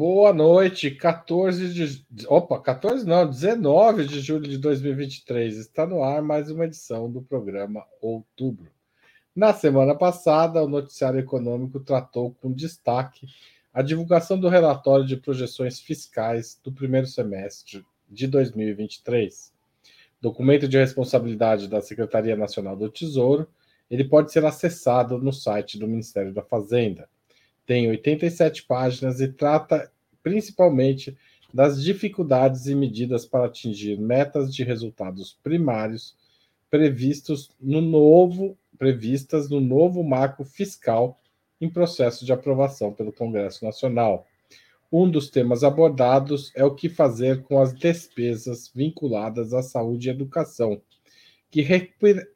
Boa noite, 14 de. Opa, 14 não, 19 de julho de 2023. Está no ar mais uma edição do programa Outubro. Na semana passada, o Noticiário Econômico tratou com destaque a divulgação do relatório de projeções fiscais do primeiro semestre de 2023. Documento de responsabilidade da Secretaria Nacional do Tesouro, ele pode ser acessado no site do Ministério da Fazenda tem 87 páginas e trata principalmente das dificuldades e medidas para atingir metas de resultados primários previstos no novo previstas no novo marco fiscal em processo de aprovação pelo Congresso Nacional. Um dos temas abordados é o que fazer com as despesas vinculadas à saúde e educação, que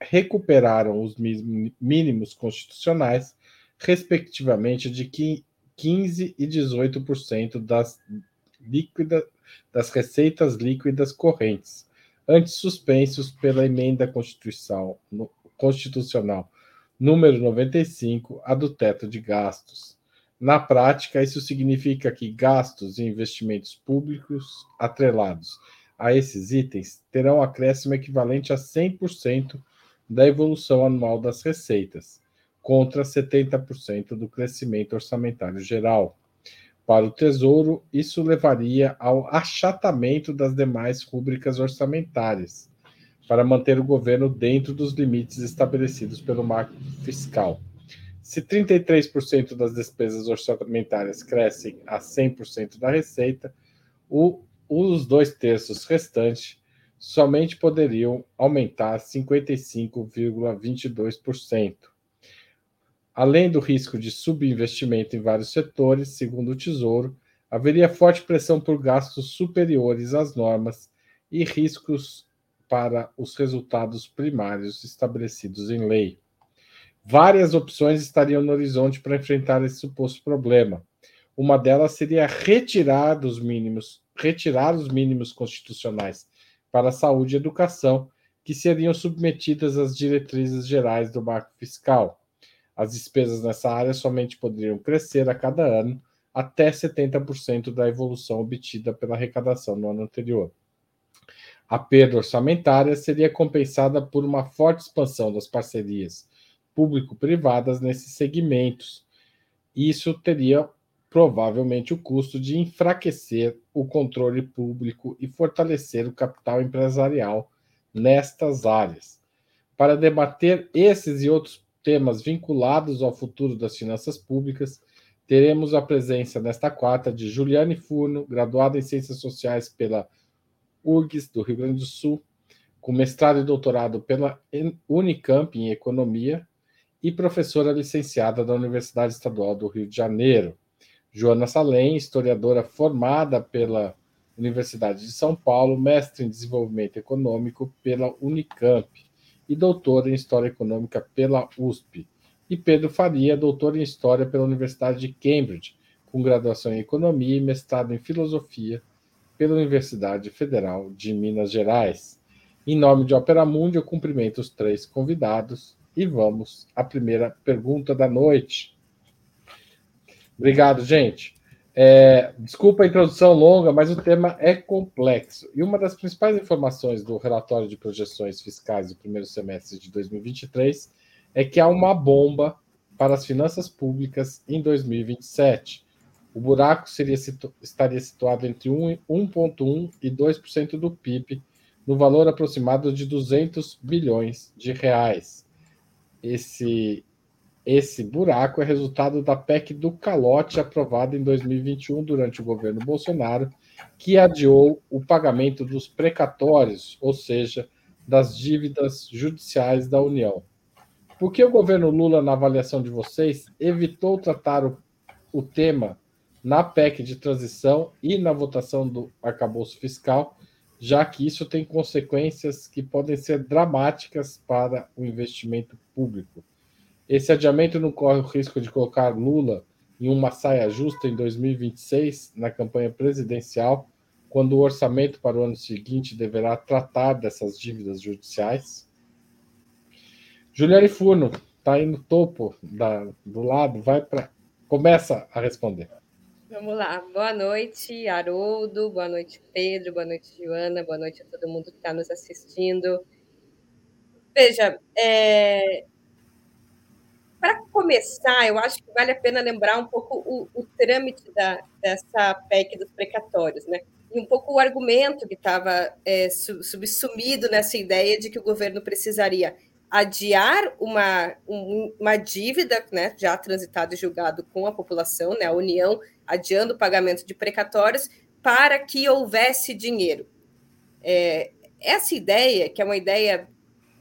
recuperaram os mínimos constitucionais respectivamente, de 15% e 18% das, líquida, das receitas líquidas correntes, antes suspensos pela emenda constitucional, constitucional número 95, a do teto de gastos. Na prática, isso significa que gastos e investimentos públicos atrelados a esses itens terão acréscimo equivalente a 100% da evolução anual das receitas, contra 70% do crescimento orçamentário geral. Para o Tesouro, isso levaria ao achatamento das demais rúbricas orçamentárias, para manter o governo dentro dos limites estabelecidos pelo marco fiscal. Se 33% das despesas orçamentárias crescem a 100% da receita, o, os dois terços restantes somente poderiam aumentar 55,22%. Além do risco de subinvestimento em vários setores, segundo o Tesouro, haveria forte pressão por gastos superiores às normas e riscos para os resultados primários estabelecidos em lei. Várias opções estariam no horizonte para enfrentar esse suposto problema. Uma delas seria retirar dos mínimos, retirar os mínimos constitucionais para saúde e educação, que seriam submetidas às diretrizes gerais do marco fiscal. As despesas nessa área somente poderiam crescer a cada ano até 70% da evolução obtida pela arrecadação no ano anterior. A perda orçamentária seria compensada por uma forte expansão das parcerias público-privadas nesses segmentos. Isso teria provavelmente o custo de enfraquecer o controle público e fortalecer o capital empresarial nestas áreas. Para debater esses e outros temas vinculados ao futuro das finanças públicas, teremos a presença nesta quarta de Juliane Furno, graduada em Ciências Sociais pela URGS do Rio Grande do Sul, com mestrado e doutorado pela Unicamp em Economia e professora licenciada da Universidade Estadual do Rio de Janeiro. Joana Salem, historiadora formada pela Universidade de São Paulo, mestre em Desenvolvimento Econômico pela Unicamp e doutor em História Econômica pela USP. E Pedro Faria, doutor em História pela Universidade de Cambridge, com graduação em Economia e mestrado em Filosofia pela Universidade Federal de Minas Gerais. Em nome de Opera Mundi, eu cumprimento os três convidados e vamos à primeira pergunta da noite. Obrigado, gente. É, desculpa a introdução longa, mas o tema é complexo. E uma das principais informações do relatório de projeções fiscais do primeiro semestre de 2023 é que há uma bomba para as finanças públicas em 2027. O buraco seria, estaria situado entre 1,1% e 2% do PIB, no valor aproximado de 200 bilhões de reais. Esse esse buraco é resultado da PEC do calote aprovada em 2021 durante o governo Bolsonaro, que adiou o pagamento dos precatórios, ou seja, das dívidas judiciais da União. Por que o governo Lula, na avaliação de vocês, evitou tratar o, o tema na PEC de transição e na votação do arcabouço fiscal, já que isso tem consequências que podem ser dramáticas para o investimento público? Esse adiamento não corre o risco de colocar Lula em uma saia justa em 2026, na campanha presidencial, quando o orçamento para o ano seguinte deverá tratar dessas dívidas judiciais? Juliane Furno está aí no topo da, do lado, vai para. Começa a responder. Vamos lá. Boa noite, Haroldo. Boa noite, Pedro. Boa noite, Joana. Boa noite a todo mundo que está nos assistindo. Veja, é... para começar, eu acho que vale a pena lembrar um pouco o, o trâmite da, dessa PEC dos precatórios, né? E um pouco o argumento que estava é, subsumido nessa ideia de que o governo precisaria adiar uma, uma dívida né, já transitado e julgado com a população, né, a União adiando o pagamento de precatórios para que houvesse dinheiro. É, essa ideia, que é uma ideia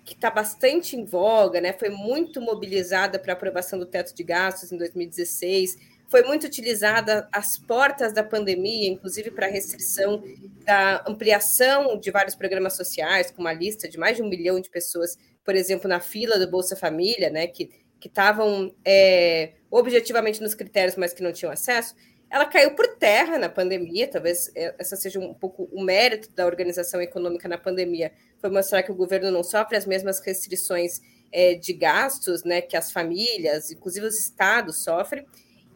que está bastante em voga, né, foi muito mobilizada para aprovação do teto de gastos em 2016, foi muito utilizada às portas da pandemia, inclusive para restrição da ampliação de vários programas sociais, com uma lista de mais de um milhão de pessoas, por exemplo, na fila do Bolsa Família, né, que estavam é, objetivamente nos critérios, mas que não tinham acesso. Ela caiu por terra na pandemia, talvez é, essa seja um pouco o mérito da organização econômica na pandemia, foi mostrar que o governo não sofre as mesmas restrições é, de gastos né, que as famílias, inclusive os estados, sofrem,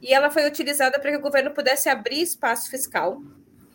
e ela foi utilizada para que o governo pudesse abrir espaço fiscal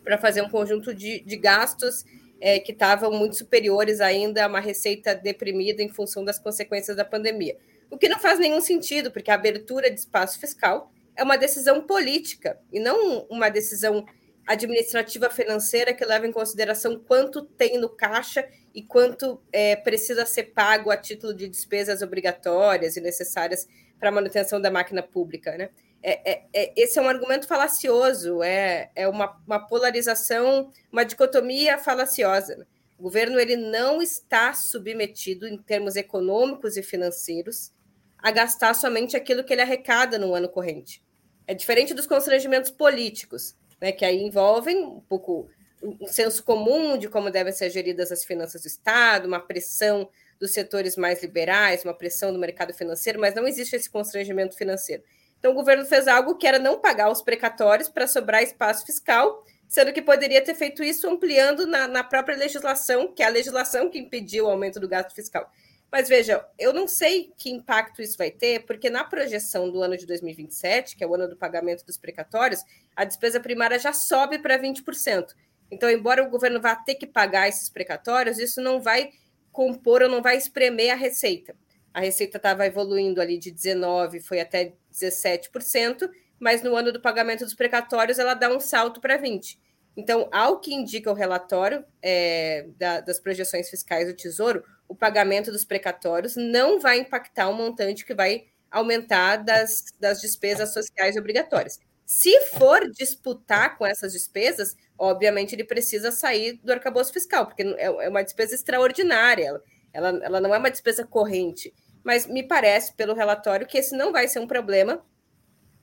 para fazer um conjunto de, de gastos é, que estavam muito superiores ainda a uma receita deprimida em função das consequências da pandemia. O que não faz nenhum sentido, porque a abertura de espaço fiscal é uma decisão política e não uma decisão administrativa financeira que leva em consideração quanto tem no caixa e quanto é, precisa ser pago a título de despesas obrigatórias e necessárias para a manutenção da máquina pública. Né? É, é, é, esse é um argumento falacioso, é, é uma, uma polarização, uma dicotomia falaciosa. Né? O governo ele não está submetido, em termos econômicos e financeiros, a gastar somente aquilo que ele arrecada no ano corrente. É diferente dos constrangimentos políticos, né, que aí envolvem um pouco um senso comum de como devem ser geridas as finanças do Estado, uma pressão dos setores mais liberais, uma pressão do mercado financeiro, mas não existe esse constrangimento financeiro. Então, o governo fez algo que era não pagar os precatórios para sobrar espaço fiscal, sendo que poderia ter feito isso ampliando na, na própria legislação, que é a legislação que impediu o aumento do gasto fiscal. Mas veja, eu não sei que impacto isso vai ter, porque na projeção do ano de 2027, que é o ano do pagamento dos precatórios, a despesa primária já sobe para 20%. Então, embora o governo vá ter que pagar esses precatórios, isso não vai compor ou não vai espremer a receita. A receita estava evoluindo ali de 19%, foi até 17%, mas no ano do pagamento dos precatórios ela dá um salto para 20%. Então, ao que indica o relatório é, da, das projeções fiscais do Tesouro, o pagamento dos precatórios não vai impactar o montante que vai aumentar das, das despesas sociais obrigatórias. Se for disputar com essas despesas, obviamente ele precisa sair do arcabouço fiscal, porque é, é uma despesa extraordinária, ela, ela não é uma despesa corrente. Mas me parece, pelo relatório, que esse não vai ser um problema,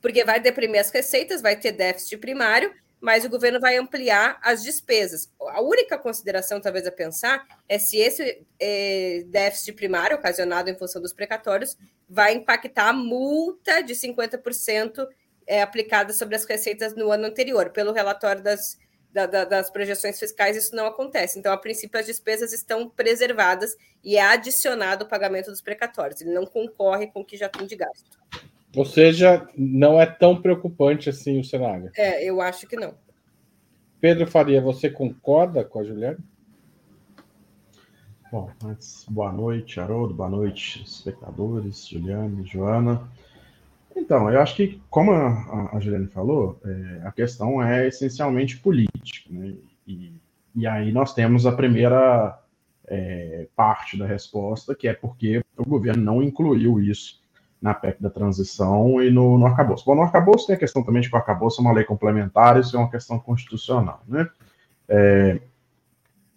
porque vai deprimir as receitas, vai ter déficit primário, mas o governo vai ampliar as despesas. A única consideração, talvez, a pensar é se esse é, déficit primário, ocasionado em função dos precatórios, vai impactar a multa de 50% é, aplicada sobre as receitas no ano anterior. Pelo relatório das, da, da, das projeções fiscais, isso não acontece. Então, a princípio, as despesas estão preservadas e é adicionado o pagamento dos precatórios. Ele não concorre com o que já tem de gasto. Ou seja, não é tão preocupante assim o cenário. É, eu acho que não. Pedro Faria, você concorda com a Juliana? Bom, antes, boa noite, Haroldo, boa noite, espectadores, Juliane, Joana. Então, eu acho que, como a, a Juliane falou, é, a questão é essencialmente política. Né? E, e aí nós temos a primeira é, parte da resposta, que é porque o governo não incluiu isso na PEC da transição e no, no arcabouço. Bom, no arcabouço tem a questão também de que o arcabouço é uma lei complementar, isso é uma questão constitucional, né? É,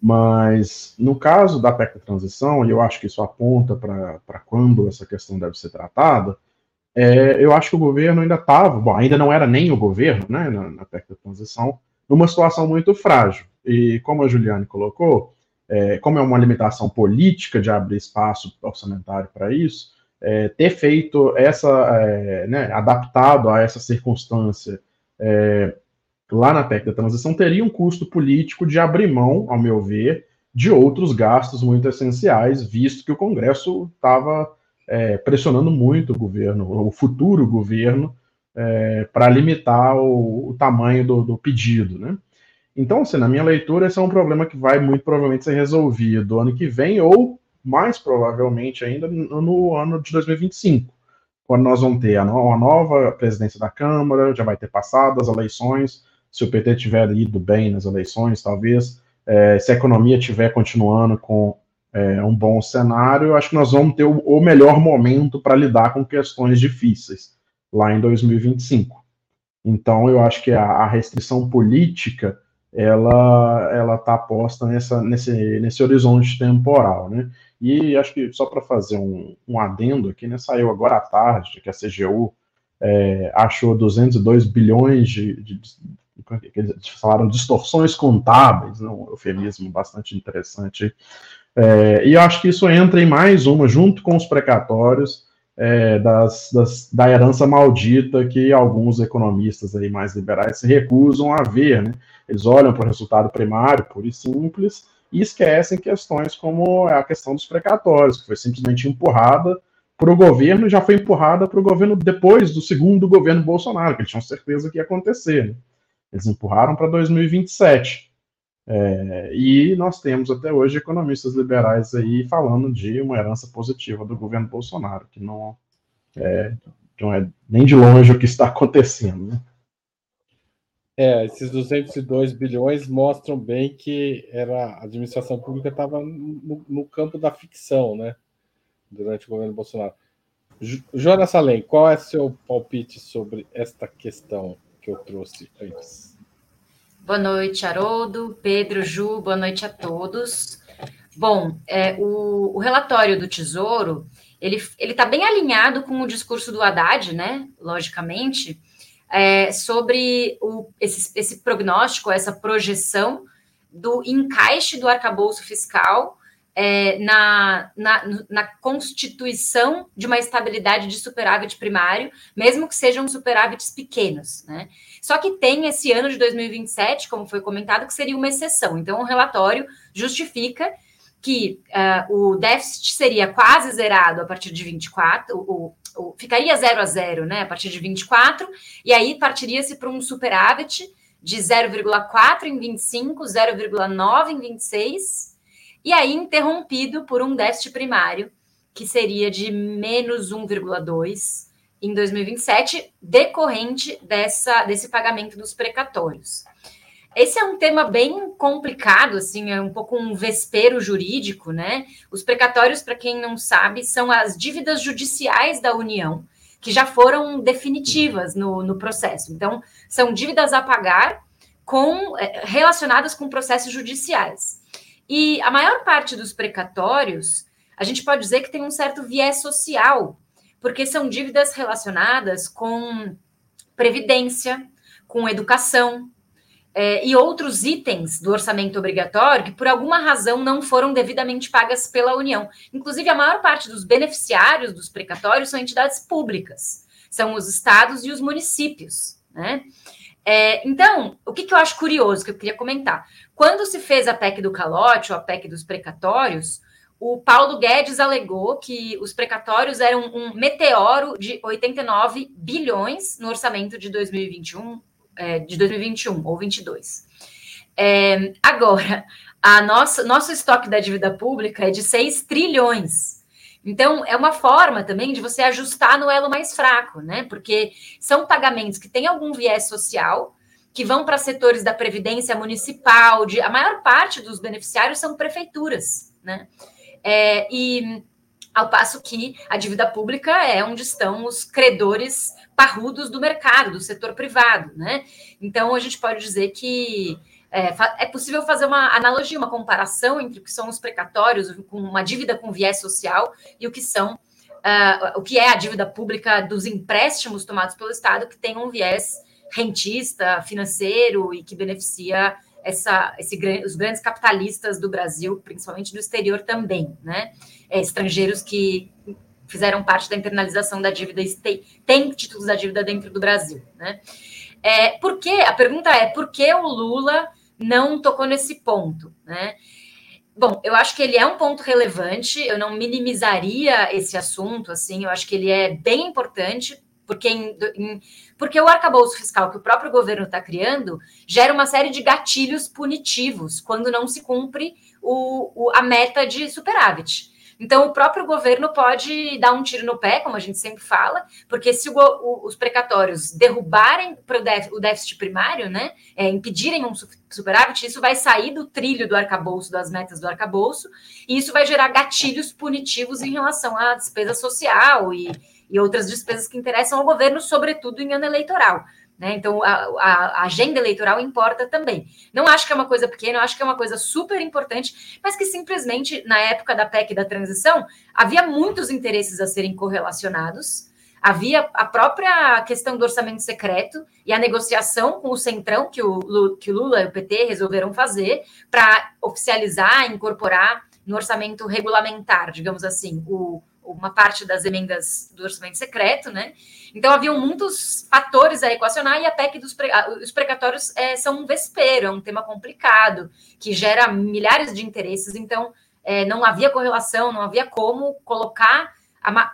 mas no caso da PEC da transição, e eu acho que isso aponta para quando essa questão deve ser tratada, é, eu acho que o governo ainda estava, bom, ainda não era nem o governo, né, na, na PEC da transição, numa situação muito frágil. E como a Juliane colocou, é, como é uma limitação política de abrir espaço orçamentário para isso, é, ter feito essa, é, né, adaptado a essa circunstância é, lá na PEC da transição, teria um custo político de abrir mão, ao meu ver, de outros gastos muito essenciais, visto que o Congresso estava é, pressionando muito o governo, o futuro governo, é, para limitar o, o tamanho do, do, pedido, né? Então, assim, na minha leitura, esse é um problema que vai muito provavelmente ser resolvido ano que vem ou mais provavelmente ainda no, no ano de 2025, quando nós vamos ter a, no, a nova presidência da Câmara, já vai ter passado as eleições, se o PT tiver ido bem nas eleições, talvez, é, se a economia estiver continuando com é, um bom cenário, acho que nós vamos ter o, o melhor momento para lidar com questões difíceis lá em 2025. Então, eu acho que a, a restrição política ela ela está posta nessa, nesse, nesse horizonte temporal, né? E acho que só para fazer um, um adendo aqui, né? Saiu agora à tarde que a CGU é, achou 202 bilhões de, de, de, de falaram distorções contábeis, né, um eufemismo bastante interessante é, e eu acho que isso entra em mais uma, junto com os precatórios, é, das, das, da herança maldita que alguns economistas aí mais liberais se recusam a ver. Né? Eles olham para o resultado primário, puro e simples, e esquecem questões como a questão dos precatórios, que foi simplesmente empurrada para o governo, já foi empurrada para o governo depois do segundo governo Bolsonaro, que eles tinham certeza que ia acontecer. Né? Eles empurraram para 2027. É, e nós temos até hoje economistas liberais aí falando de uma herança positiva do governo Bolsonaro, que não é, não é nem de longe o que está acontecendo. Né? É, esses 202 bilhões mostram bem que era, a administração pública estava no, no, campo da ficção, né? Durante o governo Bolsonaro. Jonas Salem, qual é seu palpite sobre esta questão que eu trouxe antes? Boa noite, Haroldo, Pedro, Ju, boa noite a todos. Bom, é, o, o, relatório do Tesouro, ele está bem alinhado com o discurso do Haddad, né, logicamente, é, sobre o, esse, esse prognóstico, essa projeção do encaixe do arcabouço fiscal é, na, na, na, constituição de uma estabilidade de superávit primário, mesmo que sejam superávites pequenos. Né? Só que tem esse ano de 2027, como foi comentado, que seria uma exceção. Então, o relatório justifica que uh, o déficit seria quase zerado a partir de 24, o, o, ficaria zero a zero né, a partir de 24, e aí partiria-se para um superávit de 0,4 em 25, 0,9 em 26 e aí interrompido por um déficit primário, que seria de menos 1,2 em 2027, decorrente dessa, desse pagamento dos precatórios. Esse é um tema bem complicado, assim, é um pouco um vespero jurídico, né? Os precatórios, para quem não sabe, são as dívidas judiciais da União, que já foram definitivas no, no processo. Então, são dívidas a pagar com é, relacionadas com processos judiciais. E a maior parte dos precatórios, a gente pode dizer que tem um certo viés social, porque são dívidas relacionadas com previdência, com educação é, e outros itens do orçamento obrigatório que, por alguma razão, não foram devidamente pagas pela União. Inclusive, a maior parte dos beneficiários dos precatórios são entidades públicas, são os estados e os municípios, né? É, então, o que, que eu acho curioso, que eu queria comentar? Quando se fez a PEC do calote, ou a PEC dos precatórios, o Paulo Guedes alegou que os precatórios eram um meteoro de 89 bilhões no orçamento de 2021, é, de 2021 ou 22. É, agora, a nossa, nosso estoque da dívida pública é de 6 trilhões. Então, é uma forma também de você ajustar no elo mais fraco, né? Porque são pagamentos que têm algum viés social, que vão para setores da previdência municipal, de, a maior parte dos beneficiários são prefeituras, né? É, e ao passo que a dívida pública é onde estão os credores parrudos do mercado, do setor privado, né? Então a gente pode dizer que é, é, possível fazer uma analogia, uma comparação entre o que são os precatórios, com uma dívida com viés social, e o que são uh, o que é a dívida pública dos empréstimos tomados pelo Estado, que tem um viés rentista, financeiro e que beneficia essa, esse, os grandes capitalistas do Brasil, principalmente do exterior também, né? É, estrangeiros que fizeram parte da internalização da dívida têm, títulos da dívida dentro do Brasil, né? É, por? A pergunta é por que o Lula não tocou nesse ponto, né? Bom, eu acho que ele é um ponto relevante, eu não minimizaria esse assunto, assim, eu acho que ele é bem importante Porque, em, em, porque o arcabouço fiscal que o próprio governo está criando gera uma série de gatilhos punitivos quando não se cumpre o, o, a meta de superávit. Então, o próprio governo pode dar um tiro no pé, como a gente sempre fala, porque se o, o, os precatórios derrubarem o déficit primário, né, é, impedirem um superávit, isso vai sair do trilho do arcabouço, das metas do arcabouço, e isso vai gerar gatilhos punitivos em relação à despesa social e, e outras despesas que interessam ao governo, sobretudo em ano eleitoral. Né? Então, a, a, agenda eleitoral importa também. Não acho que é uma coisa pequena, acho que é uma coisa super importante, mas que simplesmente, na época da PEC da transição, havia muitos interesses a serem correlacionados. Havia a própria questão do orçamento secreto e a negociação com o Centrão, que o, que o Lula e o PT resolveram fazer, para oficializar, incorporar no orçamento regulamentar, digamos assim, o, uma parte das emendas do orçamento secreto, né? Então haviam muitos fatores a equacionar e a PEC dos pre... os precatórios é, são um vespeiro, é um tema complicado que gera milhares de interesses. Então é, não havia correlação, não havia como colocar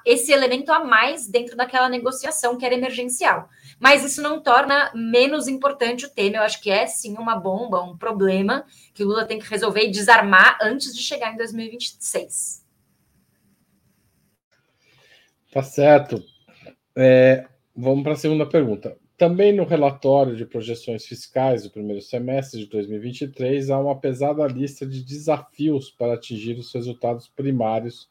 esse elemento a mais dentro daquela negociação que era emergencial. Mas isso não torna menos importante o tema. Eu acho que é sim uma bomba, um problema que o Lula tem que resolver e desarmar antes de chegar em 2026. Tá certo. É, vamos para a segunda pergunta. Também no relatório de projeções fiscais do primeiro semestre de 2023, há uma pesada lista de desafios para atingir os resultados primários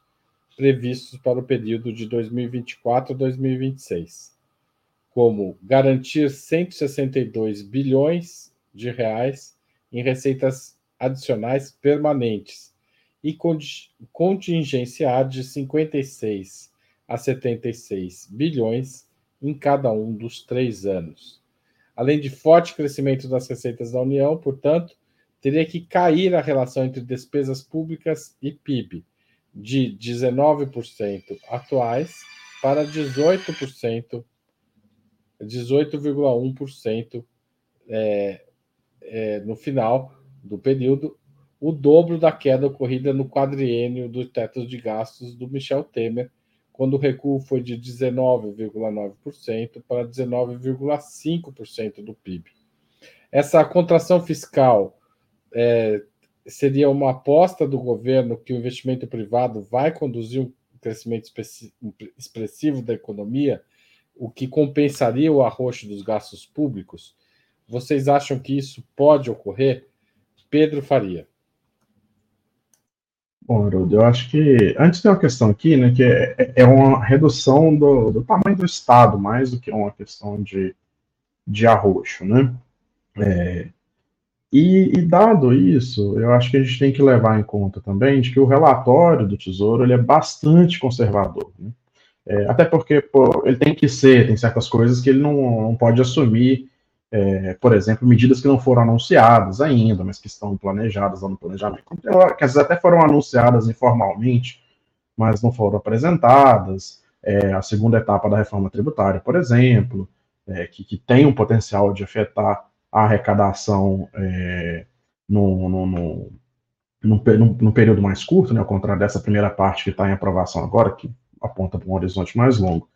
previstos para o período de 2024 a 2026, como garantir 162 bilhões de reais em receitas adicionais permanentes e contingenciar de 56 a 76 bilhões em cada um dos três anos. Além de forte crescimento das receitas da União, portanto, teria que cair a relação entre despesas públicas e PIB de 19% atuais para 18%, 18,1% é, é, no final do período, o dobro da queda ocorrida no quadriênio do teto de gastos do Michel Temer, quando o recuo foi de 19,9% para 19,5% do PIB. Essa contração fiscal é, seria uma aposta do governo que o investimento privado vai conduzir um crescimento expressivo da economia, o que compensaria o arroxo dos gastos públicos? Vocês acham que isso pode ocorrer? Pedro Faria. Bom, Haroldo, eu acho que antes tem uma questão aqui, né, que é, é uma redução do, do, tamanho do Estado, mais do que uma questão de, de arroxo, né? É, e, e, dado isso, eu acho que a gente tem que levar em conta também de que o relatório do Tesouro ele é bastante conservador, né? É, até porque pô, ele tem que ser, tem certas coisas que ele não, não pode assumir é, por exemplo, medidas que não foram anunciadas ainda, mas que estão planejadas no planejamento, que às vezes até foram anunciadas informalmente, mas não foram apresentadas. É, a segunda etapa da reforma tributária, por exemplo, é, que, que, tem um potencial de afetar a arrecadação é, no, no, no, no, no período mais curto, né, ao contrário dessa primeira parte que está em aprovação agora, que aponta para um horizonte mais longo.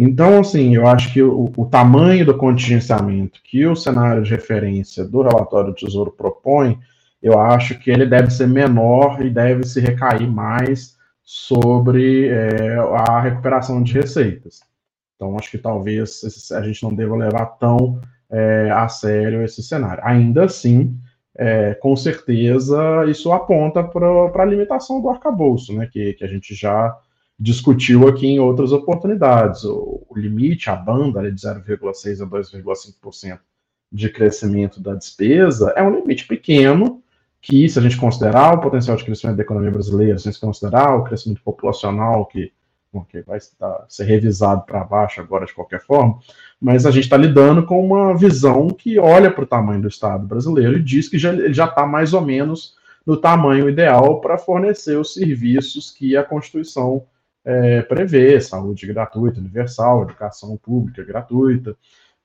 Então, assim, eu acho que o, o, tamanho do contingenciamento que o cenário de referência do relatório do Tesouro propõe, eu acho que ele deve ser menor e deve se recair mais sobre é, a recuperação de receitas. Então, acho que talvez a gente não deva levar tão é, a sério esse cenário. Ainda assim, é, com certeza, isso aponta para a limitação do arcabouço, né, que, que a gente já discutiu aqui em outras oportunidades. O, o limite, a banda de 0,6% a 2,5% de crescimento da despesa é um limite pequeno, que, se a gente considerar o potencial de crescimento da economia brasileira, se a gente considerar o crescimento populacional, que, vai estar, ser revisado para baixo agora de qualquer forma, mas a gente está lidando com uma visão que olha para o tamanho do Estado brasileiro e diz que já, ele já está mais ou menos no tamanho ideal para fornecer os serviços que a Constituição é, prevê saúde gratuita, universal, educação pública gratuita,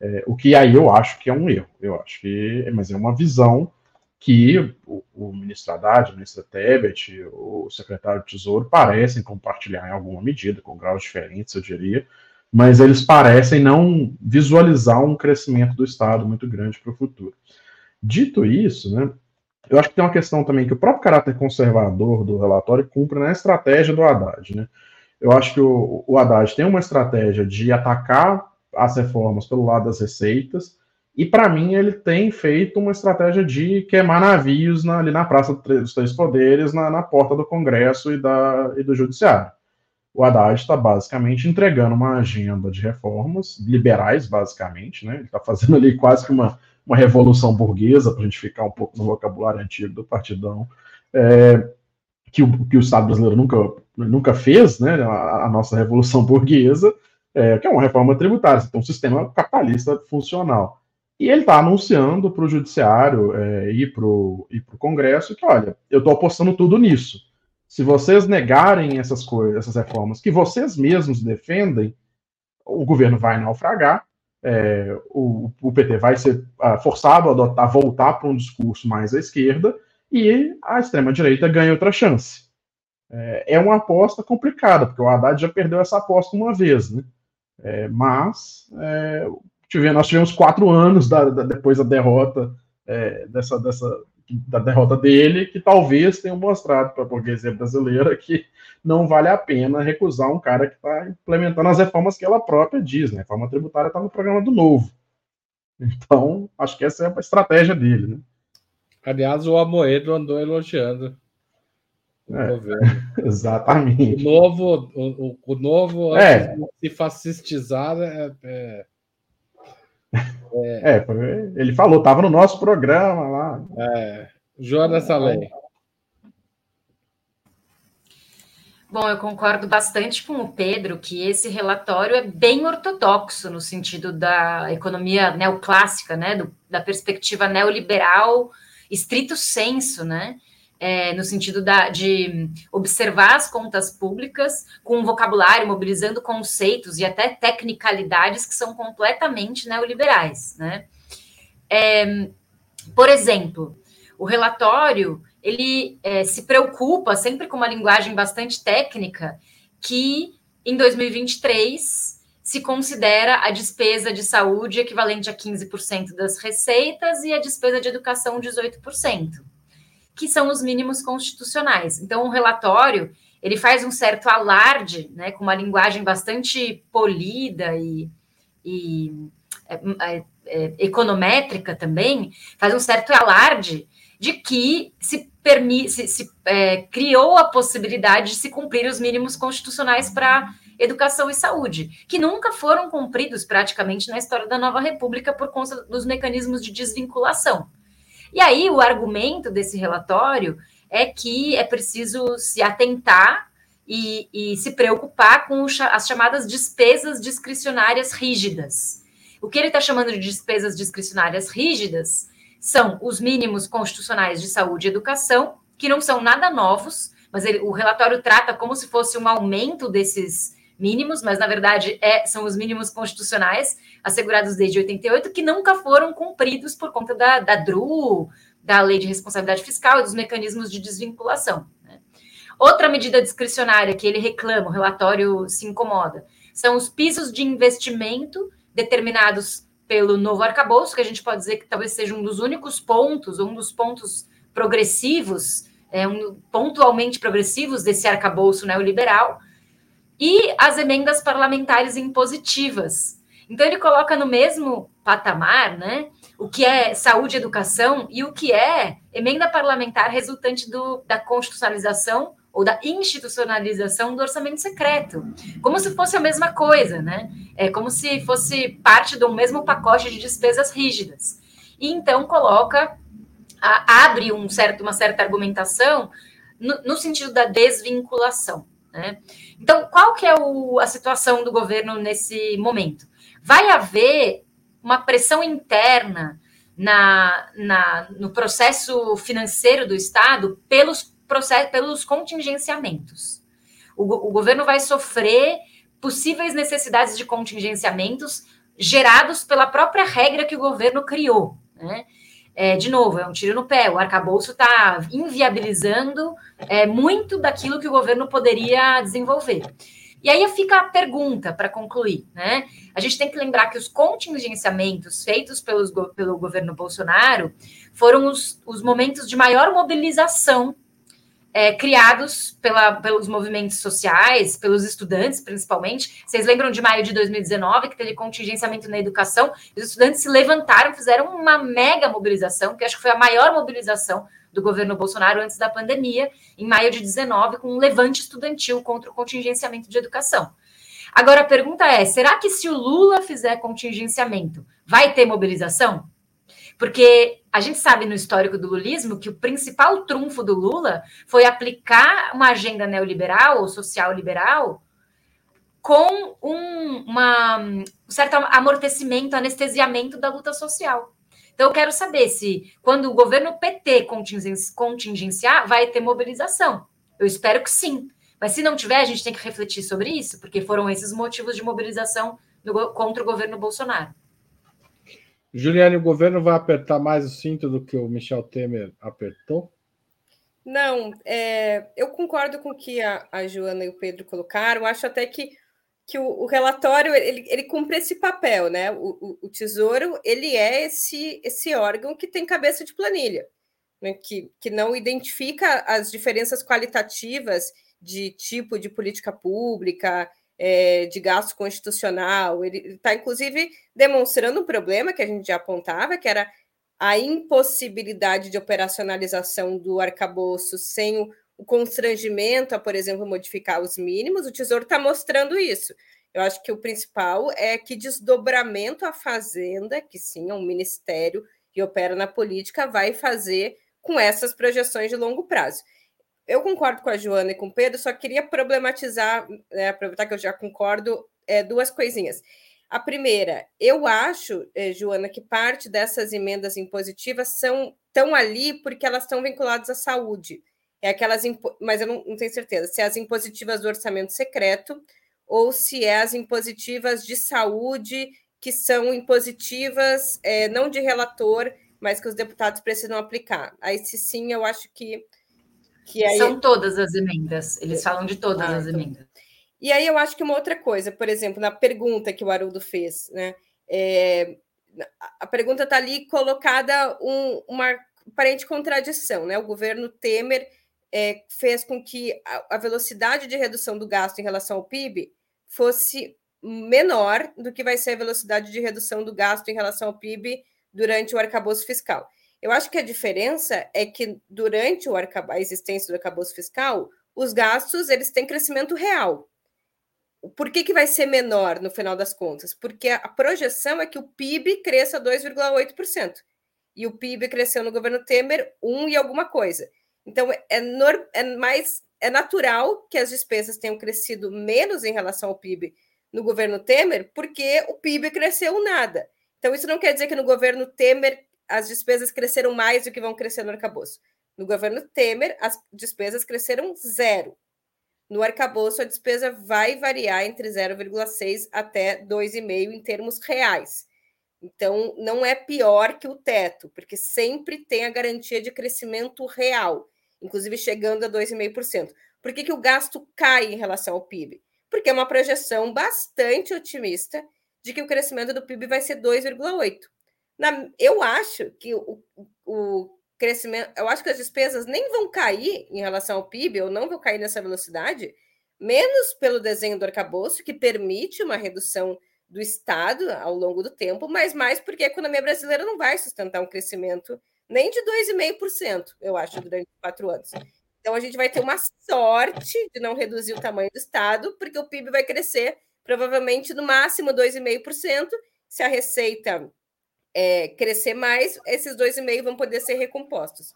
é, o que aí eu acho que é um erro. Eu acho que, mas é uma visão que o, o ministro Haddad, o ministro Tebet, o secretário do Tesouro parecem compartilhar em alguma medida, com graus diferentes, eu diria, mas eles parecem não visualizar um crescimento do Estado muito grande para o futuro. Dito isso, né, eu acho que tem uma questão também que o próprio caráter conservador do relatório cumpre na estratégia do Haddad. Né? Eu acho que o, o Haddad tem uma estratégia de atacar as reformas pelo lado das receitas, e para mim ele tem feito uma estratégia de queimar navios na, ali na Praça dos Três Poderes, na, na porta do Congresso e, da, e do Judiciário. O Haddad está basicamente entregando uma agenda de reformas liberais, basicamente, né? Ele está fazendo ali quase que uma, uma revolução burguesa, para a gente ficar um pouco no vocabulário antigo do partidão, é, que, o, que o Estado brasileiro nunca, nunca fez, né? A, a nossa revolução burguesa, é, que é uma reforma tributária, então um sistema capitalista funcional. E ele está anunciando para o judiciário é, e para o Congresso que, olha, eu estou apostando tudo nisso. Se vocês negarem essas coisas, essas reformas que vocês mesmos defendem, o governo vai naufragar, é, o, o, PT vai ser uh, forçado a, adotar, a voltar para um discurso mais à esquerda e a extrema-direita ganha outra chance. É, é, uma aposta complicada, porque o Haddad já perdeu essa aposta uma vez, né? É, mas é, tivemos, nós tivemos quatro anos da, da, depois da derrota é, dessa, dessa da derrota dele, que talvez tenham mostrado para a burguesia brasileira que não vale a pena recusar um cara que está implementando as reformas que ela própria diz, né? A reforma tributária está no programa do novo. Então, acho que essa é a estratégia dele, né? Aliás, o Amoedo andou elogiando é, governo. Exatamente. O novo, o, o, novo é. se fascistizar é, é é, é ele falou, estava no nosso programa lá. É, Joana Salem. Bom, eu concordo bastante com o Pedro que esse relatório é bem ortodoxo no sentido da economia neoclássica, né, do, da perspectiva neoliberal, estrito senso, né, é, no sentido da, de observar as contas públicas com um vocabulário, mobilizando conceitos e até tecnicalidades que são completamente neoliberais. Né? É, por exemplo, o relatório ele é, se preocupa sempre com uma linguagem bastante técnica que em 2023 se considera a despesa de saúde equivalente a 15% das receitas e a despesa de educação 18% que são os mínimos constitucionais. Então, o relatório ele faz um certo alarde, né, com uma linguagem bastante polida e, e é, é, é, econométrica também, faz um certo alarde de que se, permi se, se é, criou a possibilidade de se cumprir os mínimos constitucionais para educação e saúde, que nunca foram cumpridos praticamente na história da nova república por conta dos mecanismos de desvinculação. E aí, o argumento desse relatório é que é preciso se atentar e, e se preocupar com as chamadas despesas discricionárias rígidas. O que ele está chamando de despesas discricionárias rígidas são os mínimos constitucionais de saúde e educação, que não são nada novos, mas ele, o relatório trata como se fosse um aumento desses mínimos, mas na verdade é, são os mínimos constitucionais assegurados desde 88 que nunca foram cumpridos por conta da, da DRU, da Lei de Responsabilidade Fiscal e dos mecanismos de desvinculação. Né? Outra medida discricionária que ele reclama, o relatório se incomoda, são os pisos de investimento determinados pelo novo arcabouço, que a gente pode dizer que talvez seja um dos únicos pontos, um dos pontos progressivos, é, um, pontualmente progressivos desse arcabouço neoliberal, e as emendas parlamentares impositivas. Então ele coloca no mesmo patamar, né, o que é saúde e educação e o que é emenda parlamentar resultante do, da constitucionalização ou da institucionalização do orçamento secreto, como se fosse a mesma coisa, né? É como se fosse parte do mesmo pacote de despesas rígidas. E então coloca, a, abre um certo, uma certa argumentação no, no sentido da desvinculação. Né? Então, qual que é o, a situação do governo nesse momento? Vai haver uma pressão interna na, na, no processo financeiro do Estado pelos, process, pelos contingenciamentos. O, o governo vai sofrer possíveis necessidades de contingenciamentos gerados pela própria regra que o governo criou. Né? É, de novo, é um tiro no pé. O arcabouço está inviabilizando é, muito daquilo que o governo poderia desenvolver. E aí fica a pergunta para concluir, né? A gente tem que lembrar que os contingenciamentos feitos pelos, pelo governo Bolsonaro foram os, os momentos de maior mobilização é, criados pela, pelos movimentos sociais, pelos estudantes, principalmente. Vocês lembram de maio de 2019, que teve contingenciamento na educação? Os estudantes se levantaram, fizeram uma mega mobilização, que acho que foi a maior mobilização do governo Bolsonaro antes da pandemia, em maio de 19, com um levante estudantil contra o contingenciamento de educação. Agora a pergunta é: será que se o Lula fizer contingenciamento, vai ter mobilização? Porque a gente sabe no histórico do lulismo que o principal trunfo do Lula foi aplicar uma agenda neoliberal ou social-liberal com um, uma, um certo amortecimento, anestesiamento da luta social. Então, eu quero saber se, quando o governo PT contingenciar, vai ter mobilização. Eu espero que sim. Mas se não tiver, a gente tem que refletir sobre isso, porque foram esses motivos de mobilização do, contra o governo Bolsonaro. Juliane, o governo vai apertar mais o cinto do que o Michel Temer apertou? Não, é, eu concordo com o que a, a, Joana e o Pedro colocaram. Acho até que, que o, o relatório ele, ele, cumpre esse papel, né? O, o, o, Tesouro ele é esse, esse órgão que tem cabeça de planilha, né? que, que não identifica as diferenças qualitativas de tipo de política pública, é, de gasto constitucional. Ele está, inclusive, demonstrando um problema que a gente já apontava, que era a impossibilidade de operacionalização do arcabouço sem o, o constrangimento a, por exemplo, modificar os mínimos. O Tesouro está mostrando isso. Eu acho que o principal é que desdobramento a Fazenda, que sim é um ministério que opera na política, vai fazer com essas projeções de longo prazo eu concordo com a Joana e com o Pedro, só queria problematizar, né, aproveitar que eu já concordo, é, duas coisinhas. A primeira, eu acho, é, Joana, que parte dessas emendas impositivas são estão ali porque elas estão vinculadas à saúde. É aquelas, mas eu não, não tenho certeza se é as impositivas do orçamento secreto ou se é as impositivas de saúde que são impositivas é, não de relator, mas que os deputados precisam aplicar. Aí, se sim, eu acho que Aí... São todas as emendas, eles falam de todas ah, as então... emendas. E aí eu acho que uma outra coisa, por exemplo, na pergunta que o Haroldo fez, né? É, a pergunta está ali colocada um, uma aparente contradição, né? O governo Temer é, fez com que a, a velocidade de redução do gasto em relação ao PIB fosse menor do que vai ser a velocidade de redução do gasto em relação ao PIB durante o arcabouço fiscal. Eu acho que a diferença é que durante o a existência do arcabouço fiscal, os gastos eles têm crescimento real. Por que, que vai ser menor no final das contas? Porque a projeção é que o PIB cresça 2,8%. E o PIB cresceu no governo Temer 1 e alguma coisa. Então, é, nor, é mais é natural que as despesas tenham crescido menos em relação ao PIB no governo Temer, porque o PIB cresceu nada. Então, isso não quer dizer que no governo Temer as despesas cresceram mais do que vão crescer no arcabouço. No governo Temer, as despesas cresceram zero. No arcabouço, a despesa vai variar entre 0,6 até 2,5 em termos reais. Então, não é pior que o teto, porque sempre tem a garantia de crescimento real, inclusive chegando a 2,5%. Por que, que o gasto cai em relação ao PIB? Porque é uma projeção bastante otimista de que o crescimento do PIB vai ser 2,8%. Na, eu acho que o, o crescimento, eu acho que as despesas nem vão cair em relação ao PIB, ou não vão cair nessa velocidade, menos pelo desenho do arcabouço, que permite uma redução do Estado ao longo do tempo, mas mais porque a economia brasileira não vai sustentar um crescimento nem de 2,5%, eu acho, durante quatro anos. Então, a gente vai ter uma sorte de não reduzir o tamanho do Estado, porque o PIB vai crescer provavelmente no máximo 2,5%, se a receita é, crescer mais, esses dois e meio vão poder ser recompostos.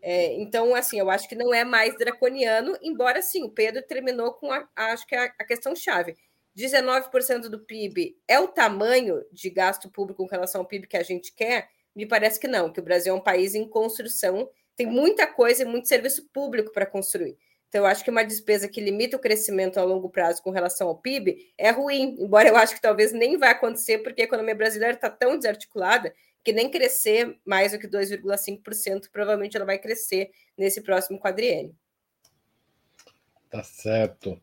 É, então, assim, eu acho que não é mais draconiano, embora sim, o Pedro terminou com a, acho que a, a questão chave. 19% do PIB é o tamanho de gasto público em relação ao PIB que a gente quer? Me parece que não, que o Brasil é um país em construção, tem muita coisa e muito serviço público para construir. Então, eu acho que uma despesa que limita o crescimento a longo prazo com relação ao PIB é ruim, embora eu acho que talvez nem vai acontecer, porque a economia brasileira está tão desarticulada que nem crescer mais do que 2,5%, provavelmente ela vai crescer nesse próximo quadriênio. Tá certo.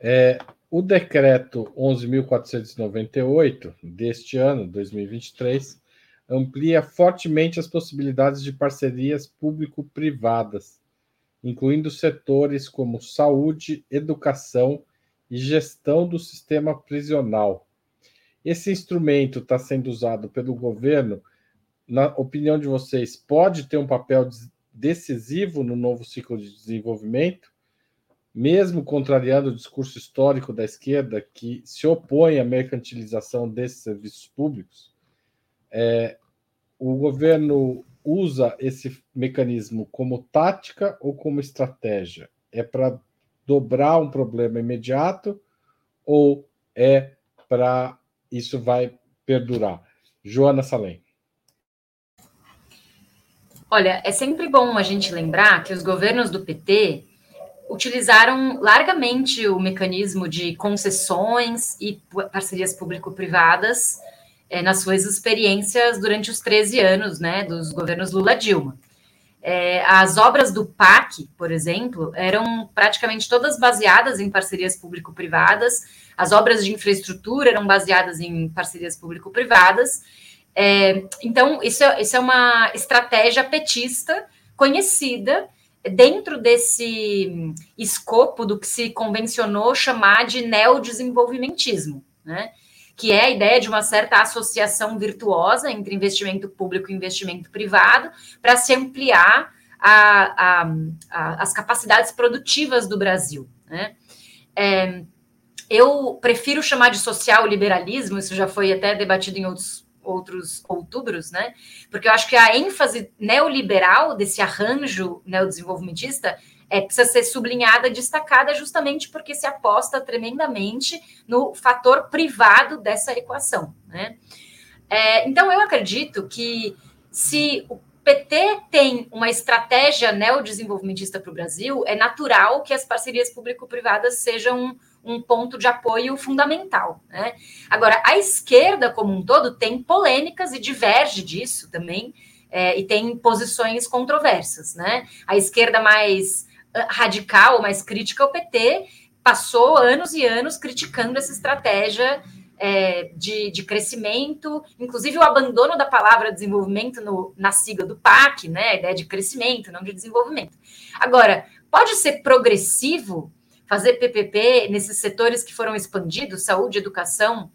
É, o decreto 11.498 deste ano, 2023, amplia fortemente as possibilidades de parcerias público-privadas, incluindo setores como saúde, educação e gestão do sistema prisional. Esse instrumento está sendo usado pelo governo, na opinião de vocês, pode ter um papel decisivo no novo ciclo de desenvolvimento, mesmo contrariando o discurso histórico da esquerda que se opõe à mercantilização desses serviços públicos? É, o governo usa esse mecanismo como tática ou como estratégia? É para dobrar um problema imediato ou é para isso vai perdurar? Joana Salem. Olha, é sempre bom a gente lembrar que os governos do PT utilizaram largamente o mecanismo de concessões e parcerias público-privadas é, nas suas experiências durante os 13 anos né, dos governos Lula-Dilma. É, as obras do PAC, por exemplo, eram praticamente todas baseadas em parcerias público-privadas, as obras de infraestrutura eram baseadas em parcerias público-privadas. É, então, isso, é, isso é uma estratégia petista conhecida dentro desse escopo do que se convencionou chamar de neodesenvolvimentismo, né? Que é a ideia de uma certa associação virtuosa entre investimento público e investimento privado, para se ampliar a, a, a, as capacidades produtivas do Brasil. Né? É, eu prefiro chamar de social liberalismo, isso já foi até debatido em outros outros outubros, né? Porque eu acho que a ênfase neoliberal desse arranjo neodesenvolvimentista é, precisa ser sublinhada, destacada, justamente porque se aposta tremendamente no fator privado dessa equação. Né? É, então, eu acredito que se o PT tem uma estratégia neodesenvolvimentista para o Brasil, é natural que as parcerias público-privadas sejam um ponto de apoio fundamental. Né? Agora, a esquerda como um todo tem polêmicas e diverge disso também, é, e tem posições controversas. Né? A esquerda mais radical, mais crítica ao PT, passou anos e anos criticando essa estratégia é, de, de, crescimento, inclusive o abandono da palavra desenvolvimento no, na sigla do PAC, né? A ideia de crescimento, não de desenvolvimento. Agora, pode ser progressivo fazer PPP nesses setores que foram expandidos, saúde, educação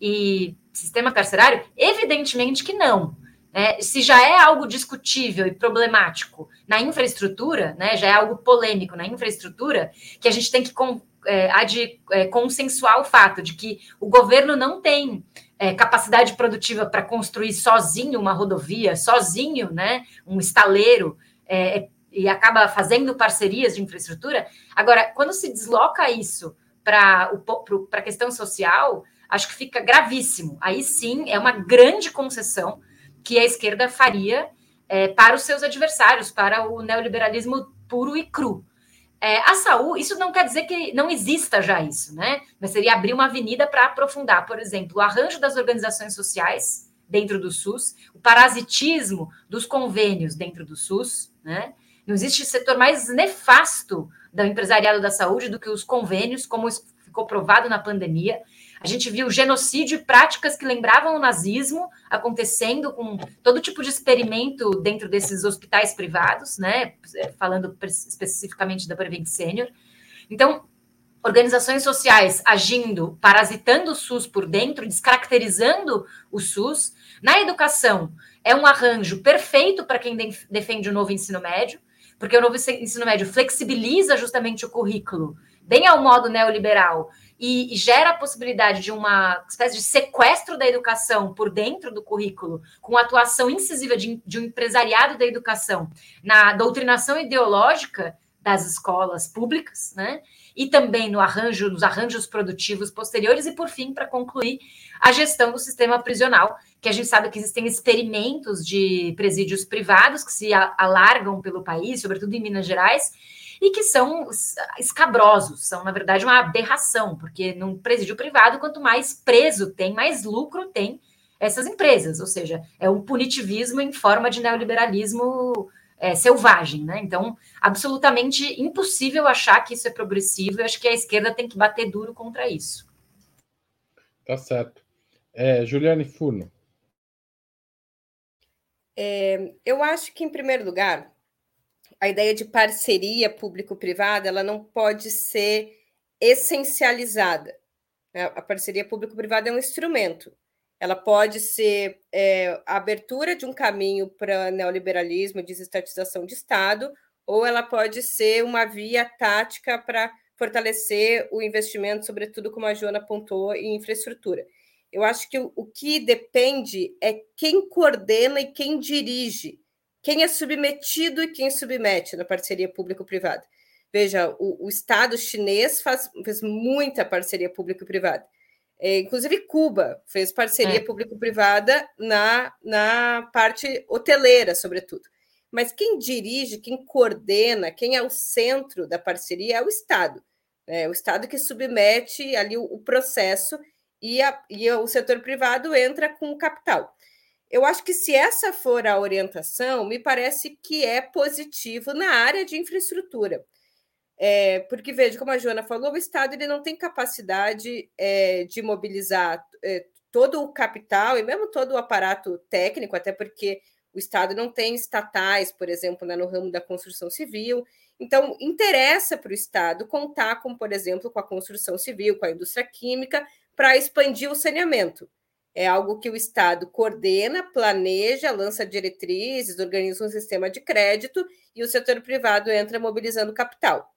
e sistema carcerário? Evidentemente que não. Né? Se já é algo discutível e problemático na infraestrutura, né, já é algo polêmico na infraestrutura, que a gente tem que é, há de é, consensuar o fato de que o governo não tem é, capacidade produtiva para construir sozinho uma rodovia, sozinho né, um estaleiro, é, e acaba fazendo parcerias de infraestrutura. Agora, quando se desloca isso para a questão social, acho que fica gravíssimo. Aí sim é uma grande concessão que a esquerda faria é, para os seus adversários, para o neoliberalismo puro e cru. É, a saúde, isso não quer dizer que não exista já isso, né? Mas seria abrir uma avenida para aprofundar, por exemplo, o arranjo das organizações sociais dentro do SUS, o parasitismo dos convênios dentro do SUS, né? Não existe setor mais nefasto do empresariado da saúde do que os convênios, como ficou provado na pandemia. A gente viu genocídio e práticas que lembravam o nazismo acontecendo com todo tipo de experimento dentro desses hospitais privados, né? Falando especificamente da Prevent Senior. Então, organizações sociais agindo, parasitando o SUS por dentro, descaracterizando o SUS. Na educação, é um arranjo perfeito para quem defende o novo ensino médio, porque o novo ensino médio flexibiliza justamente o currículo, bem ao modo neoliberal, e, gera a possibilidade de uma espécie de sequestro da educação por dentro do currículo, com atuação incisiva de, de um empresariado da educação na doutrinação ideológica das escolas públicas, né? E também no arranjo, nos arranjos produtivos posteriores, e por fim, para concluir, a gestão do sistema prisional, que a gente sabe que existem experimentos de presídios privados que se alargam pelo país, sobretudo em Minas Gerais, e que são escabrosos, são, na verdade, uma aberração, porque num presídio privado, quanto mais preso tem, mais lucro tem essas empresas, ou seja, é um punitivismo em forma de neoliberalismo é, selvagem, né? Então, absolutamente impossível achar que isso é progressivo. Eu acho que a esquerda tem que bater duro contra isso. Tá certo. É, Juliane Furno. É, eu acho que, em primeiro lugar, a ideia de parceria público-privada ela não pode ser essencializada. Né? A parceria público-privada é um instrumento. Ela pode ser é, a abertura de um caminho para neoliberalismo, desestatização de Estado, ou ela pode ser uma via tática para fortalecer o investimento, sobretudo, como a Joana apontou, em infraestrutura. Eu acho que o, o que depende é quem coordena e quem dirige, quem é submetido e quem submete na parceria público-privada. Veja, o, o, Estado chinês faz, fez muita parceria público-privada. É, inclusive, Cuba fez parceria é. público-privada na, na parte hoteleira, sobretudo. Mas quem dirige, quem coordena, quem é o centro da parceria é o Estado. É o Estado que submete ali o, o processo e, a, e o setor privado entra com o capital. Eu acho que se essa for a orientação, me parece que é positivo na área de infraestrutura. É, porque, veja, como a Joana falou, o Estado ele não tem capacidade é, de mobilizar é, todo o capital e mesmo todo o aparato técnico, até porque o Estado não tem estatais, por exemplo, né, no ramo da construção civil. Então, interessa para o Estado contar com, por exemplo, com a construção civil, com a indústria química, para expandir o saneamento. É algo que o Estado coordena, planeja, lança diretrizes, organiza um sistema de crédito e o setor privado entra mobilizando capital.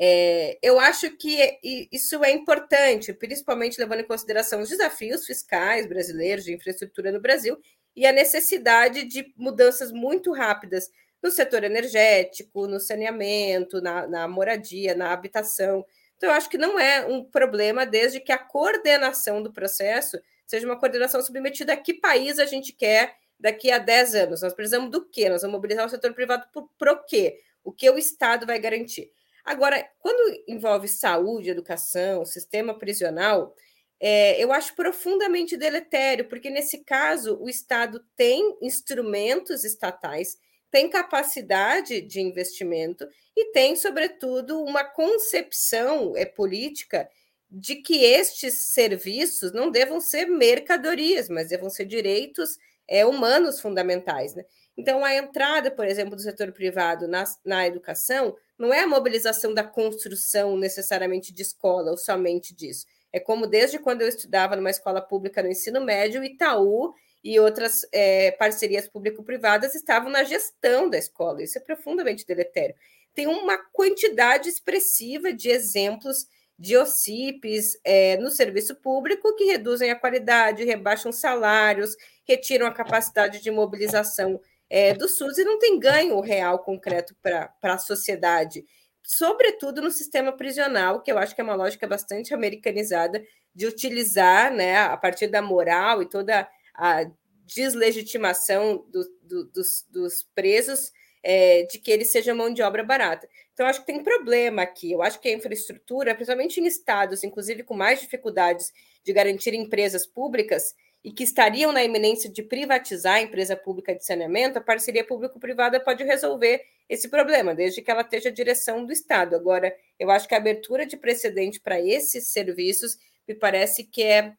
É, eu acho que isso é importante, principalmente levando em consideração os desafios fiscais brasileiros de infraestrutura no Brasil e a necessidade de mudanças muito rápidas no setor energético, no saneamento, na, na moradia, na habitação. Então, eu acho que não é um problema desde que a coordenação do processo seja uma coordenação submetida a que país a gente quer daqui a 10 anos. Nós precisamos do quê? Nós vamos mobilizar o setor privado para o quê? O que o Estado vai garantir? Agora, quando envolve saúde, educação, sistema prisional, é, eu acho profundamente deletério, porque nesse caso o Estado tem instrumentos estatais, tem capacidade de investimento e tem, sobretudo, uma concepção é, política de que estes serviços não devam ser mercadorias, mas devam ser direitos é, humanos fundamentais. Né? Então, a entrada, por exemplo, do setor privado na, na educação não é a mobilização da construção necessariamente de escola ou somente disso. É como desde quando eu estudava numa escola pública no ensino médio, Itaú e outras é, parcerias público-privadas estavam na gestão da escola. Isso é profundamente deletério. Tem uma quantidade expressiva de exemplos de OCIPs é, no serviço público que reduzem a qualidade, rebaixam salários, retiram a capacidade de mobilização é, do SUS e não tem ganho real concreto para a sociedade, sobretudo no sistema prisional, que eu acho que é uma lógica bastante americanizada de utilizar, né, a partir da moral e toda a deslegitimação do, do, dos, dos, presos, é, de que eles sejam mão de obra barata. Então, acho que tem problema aqui. Eu acho que a infraestrutura, principalmente em estados, inclusive com mais dificuldades de garantir empresas públicas, e que estariam na iminência de privatizar a empresa pública de saneamento, a parceria público-privada pode resolver esse problema, desde que ela esteja a direção do Estado. Agora, eu acho que a abertura de precedente para esses serviços me parece que é,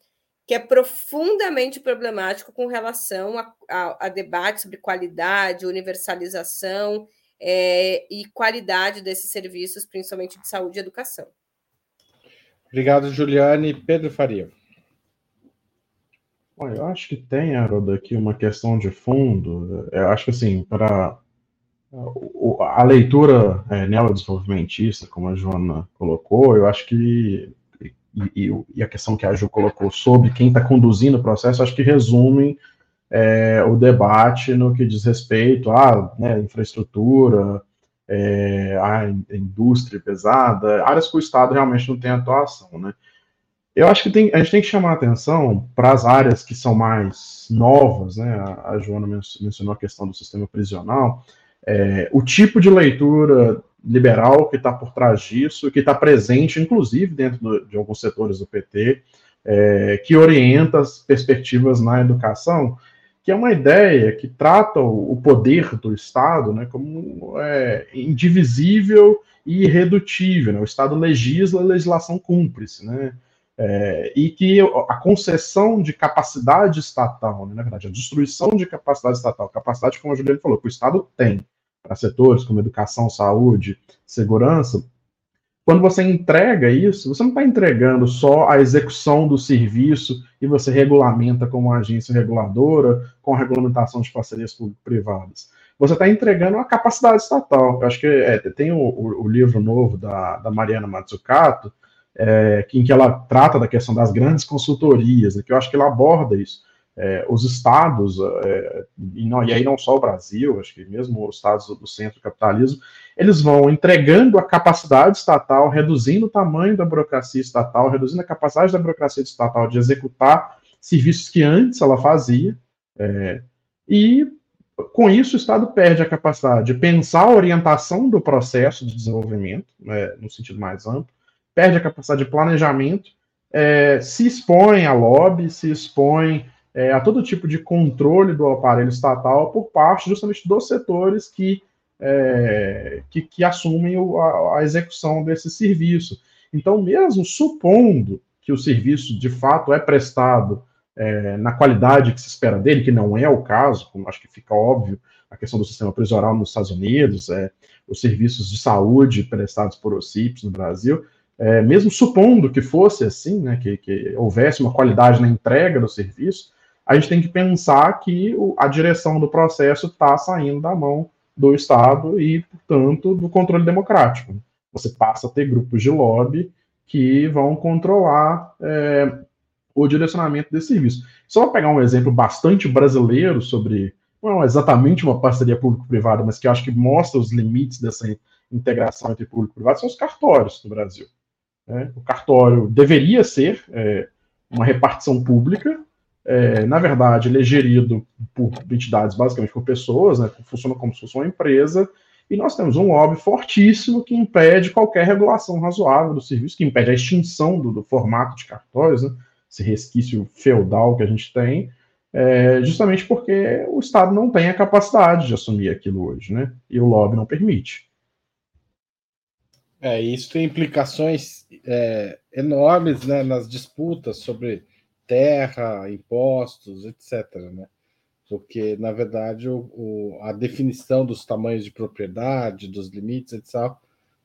que é profundamente problemático com relação a, a, a debate sobre qualidade, universalização é, e qualidade desses serviços, principalmente de saúde e educação. Obrigado, Juliane. Pedro Faria. Bom, eu acho que tem, Haroldo, aqui uma questão de fundo. Eu acho que, assim, para a leitura é, neodesenvolvimentista, como a Joana colocou, eu acho que, e, e, a questão que a Ju colocou sobre quem está conduzindo o processo, acho que resumem é, o debate no que diz respeito à né, infraestrutura, é, à indústria pesada, áreas que o Estado realmente não tem atuação, né? Eu acho que tem, a gente tem que chamar atenção para as áreas que são mais novas, né? A, a Joana mencionou a questão do sistema prisional, é, o tipo de leitura liberal que está por trás disso, que está presente, inclusive, dentro do, de alguns setores do PT, é, que orienta as perspectivas na educação, que é uma ideia que trata o, poder do Estado né, como é, indivisível e irredutível. Né? O Estado legisla, a legislação cumpre-se. Né? É, e que a concessão de capacidade estatal, né, na verdade, a destruição de capacidade estatal, capacidade, como a Juliana falou, que o Estado tem para setores como educação, saúde, segurança, quando você entrega isso, você não está entregando só a execução do serviço e você regulamenta como agência reguladora, com a regulamentação de parcerias público-privadas. Você está entregando a capacidade estatal. Eu acho que é, tem o, o, livro novo da, da Mariana Mazzucato, é, em que ela trata da questão das grandes consultorias, né, que eu acho que ela aborda isso. É, os estados, é, e, não, e, aí não só o Brasil, acho que mesmo os estados do centro capitalismo, eles vão entregando a capacidade estatal, reduzindo o tamanho da burocracia estatal, reduzindo a capacidade da burocracia estatal de executar serviços que antes ela fazia, é, e com isso o Estado perde a capacidade de pensar a orientação do processo de desenvolvimento, né, no sentido mais amplo, perde a capacidade de planejamento, é, se expõe a lobby, se expõe é, a todo tipo de controle do aparelho estatal por parte justamente dos setores que, é, que, que, assumem o, a, a, execução desse serviço. Então, mesmo supondo que o serviço de fato é prestado é, na qualidade que se espera dele, que não é o caso, como acho que fica óbvio a questão do sistema prisional nos Estados Unidos, é, os serviços de saúde prestados por OCIPs no Brasil, é, mesmo supondo que fosse assim, né, que, que, houvesse uma qualidade na entrega do serviço, a gente tem que pensar que a direção do processo está saindo da mão do Estado e, portanto, do controle democrático. Você passa a ter grupos de lobby que vão controlar é, o direcionamento desse serviço. Só pegar um exemplo bastante brasileiro sobre, não é exatamente uma parceria público-privada, mas que acho que mostra os limites dessa integração entre público e privado, são os cartórios do Brasil. Né? O cartório deveria ser é, uma repartição pública, é, na verdade, ele é gerido por entidades, basicamente por pessoas, né? funciona como se fosse uma empresa, e nós temos um lobby fortíssimo que impede qualquer regulação razoável do serviço, que impede a extinção do, do formato de cartórios, né? esse resquício feudal que a gente tem, é, justamente porque o Estado não tem a capacidade de assumir aquilo hoje, né? E o lobby não permite. É, isso tem implicações é, enormes né, nas disputas sobre terra, impostos, etc. Né? Porque, na verdade, o, o, a definição dos tamanhos de propriedade, dos limites, etc.,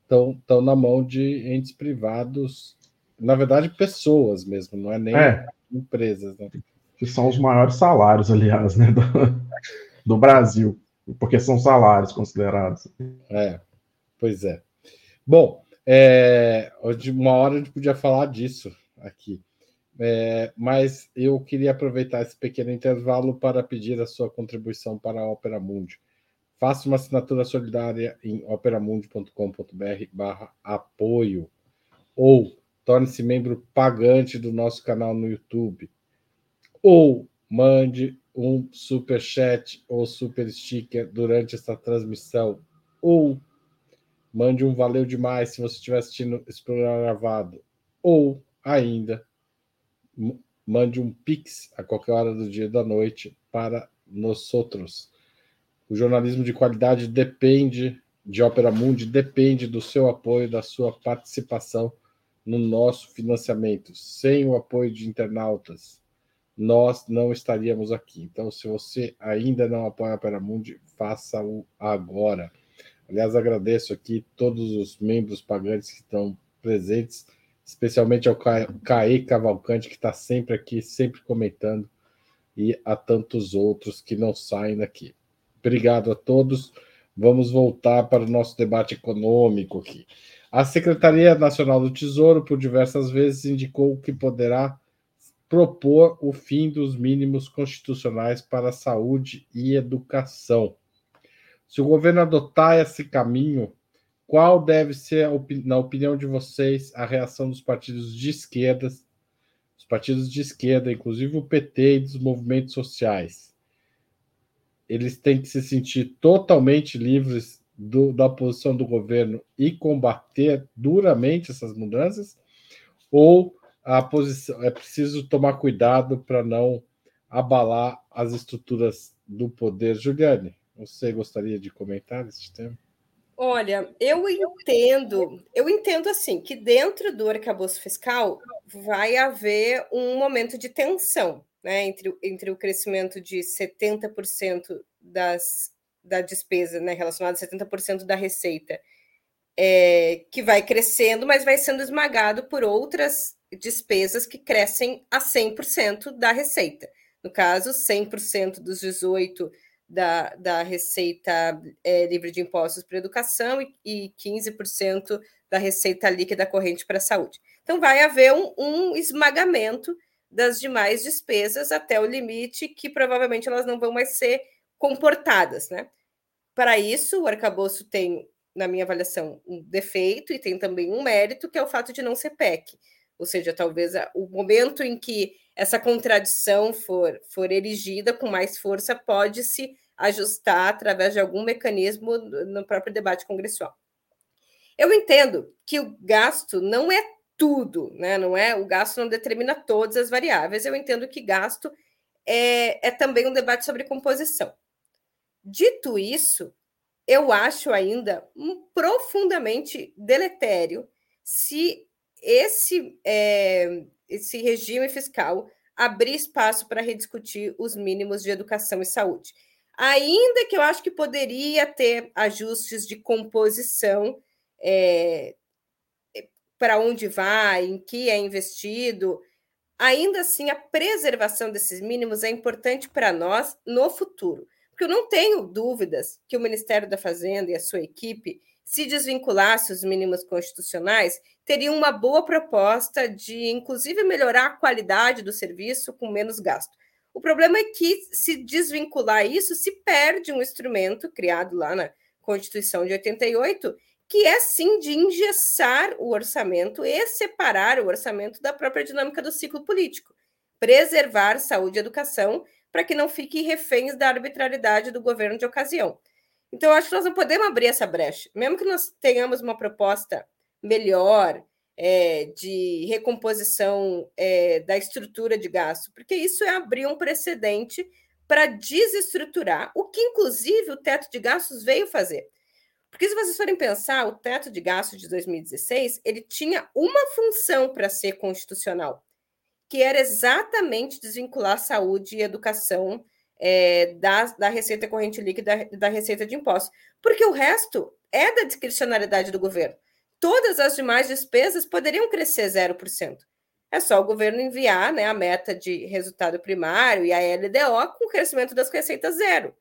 estão na mão de entes privados, na verdade, pessoas mesmo, não é nem é. empresas. Né? Que são os maiores salários, aliás, né, do, do Brasil, porque são salários considerados. É, pois é. Bom, é, uma hora a gente podia falar disso aqui, é, mas eu queria aproveitar esse pequeno intervalo para pedir a sua contribuição para a Opera Mundi. Faça uma assinatura solidária em operamundi.com.br barra apoio ou torne-se membro pagante do nosso canal no YouTube ou mande um super chat ou super sticker durante essa transmissão ou Mande um valeu demais se você estiver assistindo esse programa gravado. Ou ainda, mande um pix a qualquer hora do dia e da noite para nós outros. O jornalismo de qualidade depende de Opera Mundi, depende do seu apoio, da sua participação no nosso financiamento. Sem o apoio de internautas, nós não estaríamos aqui. Então, se você ainda não apoia a Opera Mundi, faça-o agora. Aliás, agradeço aqui todos os membros pagantes que estão presentes, especialmente ao Caê Cavalcante, que está sempre aqui, sempre comentando, e a tantos outros que não saem daqui. Obrigado a todos. Vamos voltar para o nosso debate econômico aqui. A Secretaria Nacional do Tesouro, por diversas vezes, indicou que poderá propor o fim dos mínimos constitucionais para saúde e educação. Se o governo adotar esse caminho, qual deve ser, na opinião de vocês, a reação dos partidos de esquerda, os partidos de esquerda, inclusive o PT e dos movimentos sociais? Eles têm que se sentir totalmente livres do, da posição do governo e combater duramente essas mudanças? Ou a posição é preciso tomar cuidado para não abalar as estruturas do poder. Juliane, você gostaria de comentar esse tema? Olha, eu entendo, eu entendo assim que dentro do arcabouço fiscal vai haver um momento de tensão, né, entre, entre o crescimento de 70% das, da despesa, né, relacionada a 70% da receita, é, que vai crescendo, mas vai sendo esmagado por outras despesas que crescem a 100% da receita. No caso, 100% dos 18% da, da receita é, livre de impostos para educação e, e 15% da receita líquida corrente para a saúde. Então, vai haver um, um esmagamento das demais despesas até o limite que provavelmente elas não vão mais ser comportadas, né? Para isso, o arcabouço tem, na minha avaliação, um defeito e tem também um mérito, que é o fato de não ser PEC. Ou seja, talvez o momento em que essa contradição for, for erigida com mais força, pode se ajustar através de algum mecanismo no próprio debate congressual. Eu entendo que o gasto não é tudo, né? Não é o gasto não determina todas as variáveis. Eu entendo que gasto é, é também um debate sobre composição. Dito isso, eu acho ainda profundamente deletério se esse é, esse regime fiscal abrir espaço para rediscutir os mínimos de educação e saúde. Ainda que eu acho que poderia ter ajustes de composição é, para onde vai, em que é investido, ainda assim a preservação desses mínimos é importante para nós no futuro. Porque eu não tenho dúvidas que o Ministério da Fazenda e a sua equipe se desvinculasse os mínimos constitucionais, teria uma boa proposta de, inclusive, melhorar a qualidade do serviço com menos gasto. O problema é que, se desvincular isso, se perde um instrumento criado lá na Constituição de 88, que é sim de engessar o orçamento e separar o orçamento da própria dinâmica do ciclo político, preservar saúde e educação para que não fiquem reféns da arbitrariedade do governo de ocasião. Então, eu acho que nós não podemos abrir essa brecha. Mesmo que nós tenhamos uma proposta melhor é, de recomposição é, da estrutura de gasto, porque isso é abrir um precedente para desestruturar, o que, inclusive, o teto de gastos veio fazer. Porque, se vocês forem pensar, o teto de gastos de 2016 ele tinha uma função para ser constitucional, que era exatamente desvincular saúde e educação é, da, da receita corrente líquida da, da receita de impostos, porque o resto é da discricionalidade do governo. Todas as demais despesas poderiam crescer 0%. É só o governo enviar né, a meta de resultado primário e a LDO com o crescimento das receitas zero.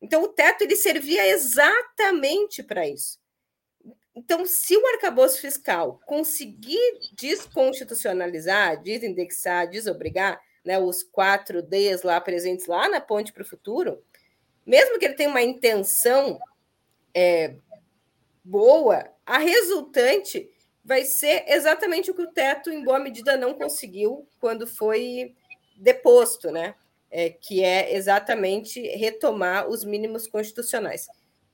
Então, o teto ele servia exatamente para isso. Então, se o arcabouço fiscal conseguir desconstitucionalizar, desindexar, desobrigar, né, os quatro Ds lá presentes lá na Ponte para o Futuro, mesmo que ele tenha uma intenção é, boa, a resultante vai ser exatamente o que o teto, em boa medida, não conseguiu quando foi deposto, né? É, que é exatamente retomar os mínimos constitucionais.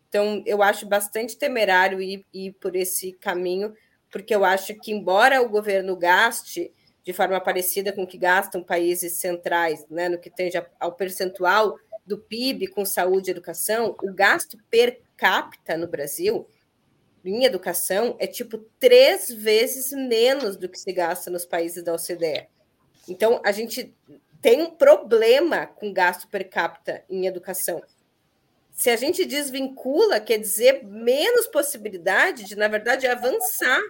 Então, eu acho bastante temerário ir, ir por esse caminho, porque eu acho que, embora o governo gaste de forma parecida com o que gastam países centrais, né, no que tange ao percentual do PIB com saúde e educação, o gasto per capita no Brasil em educação é tipo três vezes menos do que se gasta nos países da OCDE. Então, a gente tem um problema com gasto per capita em educação. Se a gente desvincula, quer dizer menos possibilidade de, na verdade, avançar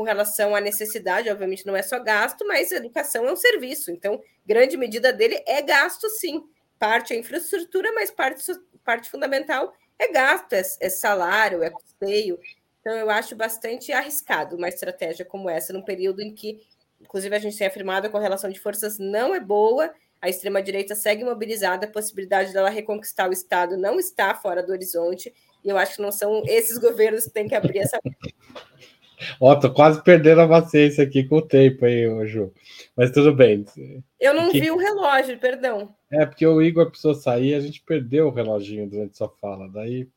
com relação à necessidade, obviamente não é só gasto, mas educação é um serviço, então grande medida dele é gasto, sim. Parte é infraestrutura, mas parte, parte fundamental é gasto, é, é salário, é custeio. Então eu acho bastante arriscado uma estratégia como essa, num período em que, inclusive, a gente tem afirmado a correlação de forças não é boa, a extrema-direita segue mobilizada, a possibilidade dela reconquistar o Estado não está fora do horizonte, e eu acho que não são esses governos que têm que abrir essa Ó, tô quase perdendo a paciência aqui com o tempo aí, Ju. Mas tudo bem. Eu não vi o relógio, perdão. É, porque o Igor precisou sair, a gente perdeu o reloginho durante sua fala. Daí,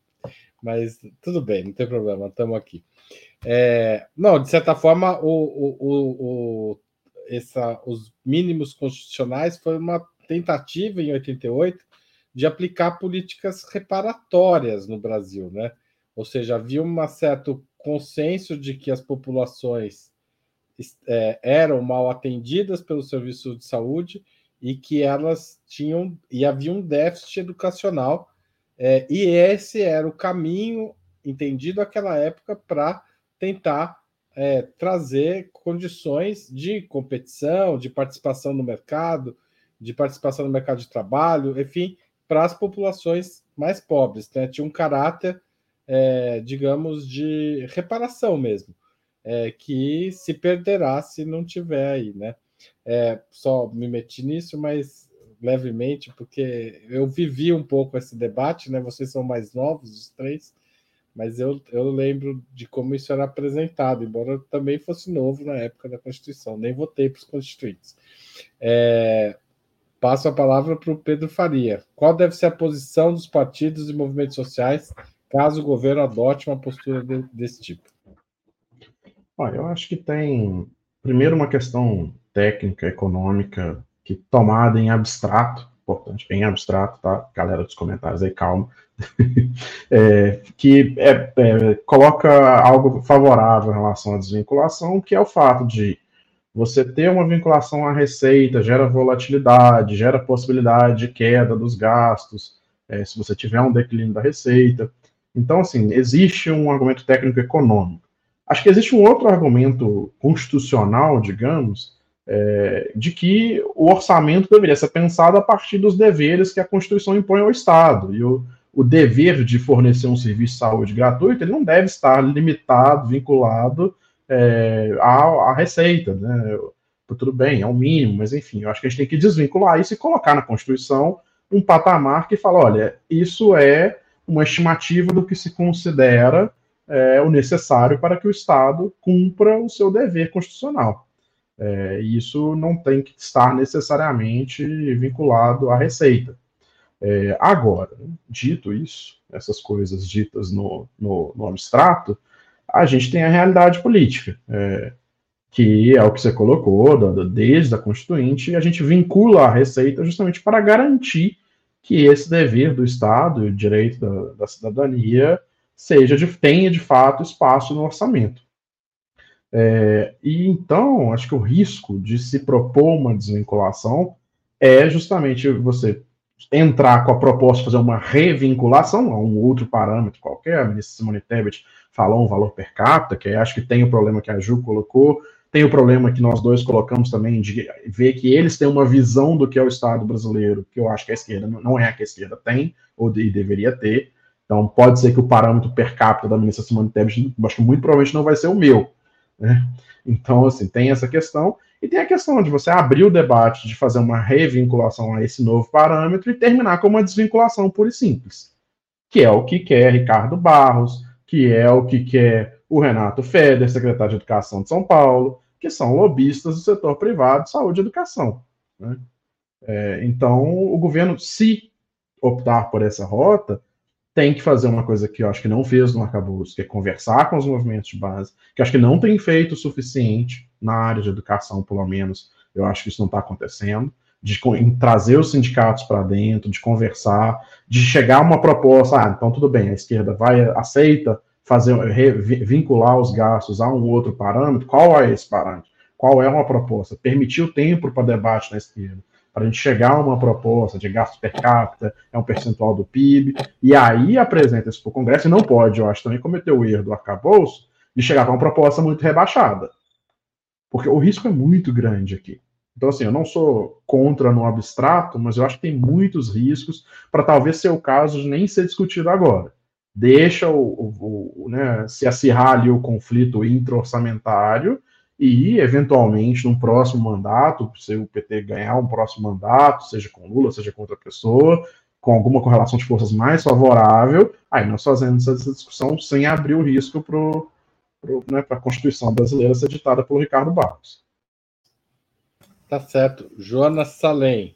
mas tudo bem, não tem problema, estamos aqui. É, não, de certa forma, o, o, o, essa, os mínimos constitucionais foi uma, tentativa em 88 de aplicar políticas reparatórias no Brasil, né? Ou seja, havia um certo consenso de que as populações é, eram mal atendidas pelo serviço de saúde e que elas tinham e havia um déficit educacional é, e esse era o caminho entendido naquela época para tentar é, trazer condições de competição, de participação no mercado, de participação no mercado de trabalho, enfim, para as populações mais pobres. Né? Tinha um caráter, é, digamos, de reparação mesmo, é, que se perderá se não tiver aí, né? É, só me meti nisso, mas levemente, porque eu vivi um pouco esse debate, né? Vocês são mais novos, os três, mas eu, eu lembro de como isso era apresentado, embora eu também fosse novo na época da Constituição, nem votei para os constituintes. É, passo a palavra para o Pedro Faria. Qual deve ser a posição dos partidos e movimentos sociais caso o governo adote uma postura de, desse tipo? Olha, eu acho que tem, primeiro, uma questão técnica, econômica, que tomada em abstrato, importante, em abstrato, tá? Galera dos comentários aí, calma. é, que é, é, coloca algo favorável em relação à desvinculação, que é o fato de você ter uma vinculação à receita, gera volatilidade, gera possibilidade de queda dos gastos, é, se você tiver um declínio da receita. Então, assim, existe um argumento técnico econômico. Acho que existe um outro argumento constitucional, digamos, é, de que o orçamento deveria ser pensado a partir dos deveres que a Constituição impõe ao Estado. E o, o dever de fornecer um serviço de saúde gratuito ele não deve estar limitado, vinculado é, à, à, receita. Né? Tudo bem, é o mínimo, mas enfim, eu acho que a gente tem que desvincular isso e colocar na Constituição um patamar que fala: olha, isso é uma estimativa do que se considera é, o necessário para que o Estado cumpra o seu dever constitucional. É, isso não tem que estar necessariamente vinculado à receita. É, agora, dito isso, essas coisas ditas no, no, no, abstrato, a gente tem a realidade política, é, que é o que você colocou, desde a Constituinte, a gente vincula a Receita justamente para garantir que esse dever do Estado, o direito da, da cidadania, seja de, tenha de fato espaço no orçamento. É, e então, acho que o risco de se propor uma desvinculação é justamente você entrar com a proposta de fazer uma revinculação a um outro parâmetro qualquer, a ministra Simone Tebet falou um valor per capita, que acho que tem o problema que a Ju colocou, tem o problema que nós dois colocamos também de ver que eles têm uma visão do que é o Estado brasileiro, que eu acho que a esquerda não é a que a esquerda tem, ou de, deveria ter. Então, pode ser que o parâmetro per capita da ministra Simone Tebet, acho que muito provavelmente não vai ser o meu. Né? Então, assim, tem essa questão. E tem a questão de você abrir o debate de fazer uma revinculação a esse novo parâmetro e terminar com uma desvinculação pura e simples, que é o que quer Ricardo Barros, que é o que quer o Renato Feder, secretário de Educação de São Paulo, que são lobistas do setor privado de saúde e educação. Né? É, então, o governo, se optar por essa rota, tem que fazer uma coisa que eu acho que não fez no arcabouço, que é conversar com os movimentos de base, que acho que não tem feito o suficiente na área de educação, pelo menos, eu acho que isso não está acontecendo, de trazer os sindicatos para dentro, de conversar, de chegar a uma proposta, ah, então tudo bem, a esquerda vai, aceita fazer, vincular os gastos a um outro parâmetro, qual é esse parâmetro? Qual é uma proposta? Permitir o tempo para debate na esquerda para a gente chegar a uma proposta de gasto per capita, é um percentual do PIB, e aí apresenta isso para o Congresso, e não pode, eu acho, também cometer o erro do arcabouço de chegar com uma proposta muito rebaixada. Porque o risco é muito grande aqui. Então, assim, eu não sou contra no abstrato, mas eu acho que tem muitos riscos para talvez ser o caso de nem ser discutido agora. Deixa o, o, o né, se acirrar ali o conflito intra-orçamentário e, eventualmente, num próximo mandato, se o PT ganhar um próximo mandato, seja com Lula, seja com outra pessoa, com alguma correlação de forças mais favorável, aí nós fazemos essa discussão sem abrir o risco para né, a Constituição brasileira ser ditada pelo Ricardo Barros. Tá certo. Joana Salem.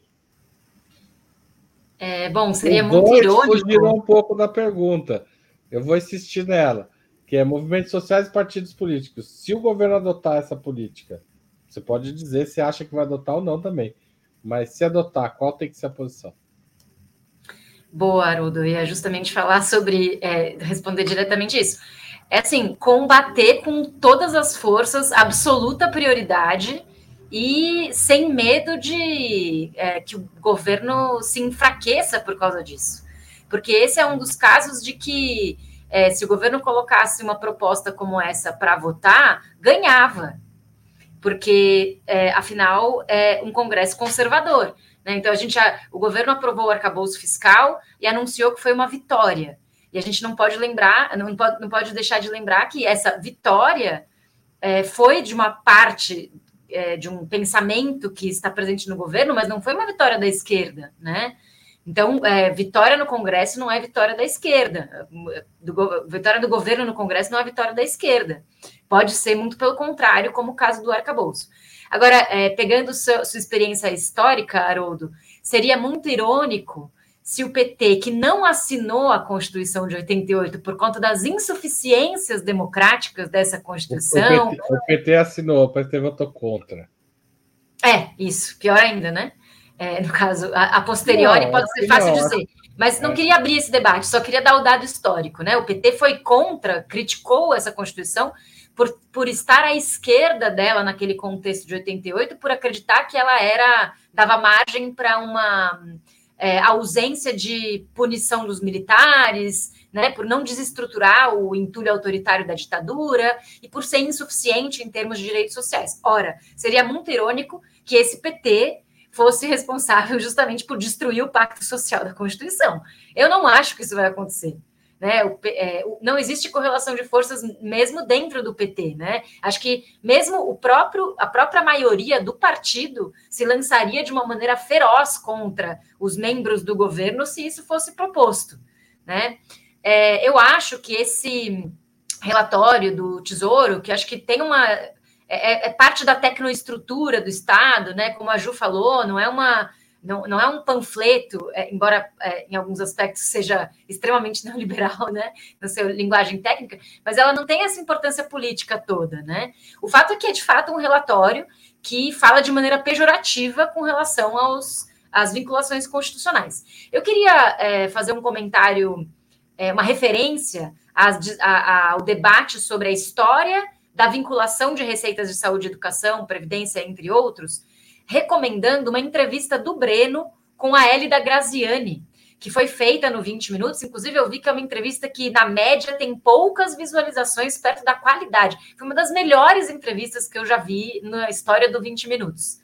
É, bom, seria Os muito irônico. fugiram um pouco da pergunta. Eu vou insistir nela que é movimentos sociais e partidos políticos. Se o governo adotar essa política, você pode dizer se acha que vai adotar ou não também. Mas se adotar, qual tem que ser a posição? Boa, Haroldo. Eu ia justamente falar sobre, é, responder diretamente isso. É assim, combater com todas as forças, absoluta prioridade e sem medo de é, que o governo se enfraqueça por causa disso. Porque esse é um dos casos de que, é, se o governo colocasse uma proposta como essa para votar, ganhava. Porque, é, afinal, é um Congresso conservador. Né? Então, a gente já, o governo aprovou o arcabouço fiscal e anunciou que foi uma vitória. E a gente não pode lembrar, não pode, não pode deixar de lembrar que essa vitória é, foi de uma parte é, de um pensamento que está presente no governo, mas não foi uma vitória da esquerda, né? Então, é, vitória no Congresso não é vitória da esquerda. Do, vitória do governo no Congresso não é vitória da esquerda. Pode ser muito pelo contrário, como o caso do arcabouço. Agora, é, pegando sua, sua experiência histórica, Haroldo, seria muito irônico se o PT, que não assinou a Constituição de 88 por conta das insuficiências democráticas dessa Constituição. O PT, o PT assinou, o PT votou contra. É, isso, pior ainda, né? É, no caso, a, a posteriori não, pode ser fácil não, dizer. Mas não é. queria abrir esse debate, só queria dar o dado histórico, né? O PT foi contra, criticou essa Constituição por, por estar à esquerda dela naquele contexto de 88, por acreditar que ela era dava margem para uma é, ausência de punição dos militares, né, por não desestruturar o entulho autoritário da ditadura e por ser insuficiente em termos de direitos sociais. Ora, seria muito irônico que esse PT fosse responsável justamente por destruir o pacto social da Constituição. Eu não acho que isso vai acontecer. Né? O, é, não existe correlação de forças mesmo dentro do PT, né? Acho que mesmo o próprio, a própria maioria do partido se lançaria de uma maneira feroz contra os membros do governo se isso fosse proposto, né? É, eu acho que esse relatório do Tesouro, que acho que tem uma é, é, é parte da tecnoestrutura do Estado, né? Como a Ju falou, não é uma não, não é um panfleto, é, embora é, em alguns aspectos seja extremamente neoliberal, né, na sua linguagem técnica, mas ela não tem essa importância política toda, né? O fato é que é de fato um relatório que fala de maneira pejorativa com relação aos, às vinculações constitucionais. Eu queria é, fazer um comentário, é, uma referência às, a, ao debate sobre a história da vinculação de receitas de saúde, educação, previdência, entre outros, recomendando uma entrevista do Breno com a Elida Graziani, que foi feita no 20 Minutos. Inclusive, eu vi que é uma entrevista que, na média, tem poucas visualizações perto da qualidade. Foi uma das melhores entrevistas que eu já vi na história do 20 Minutos.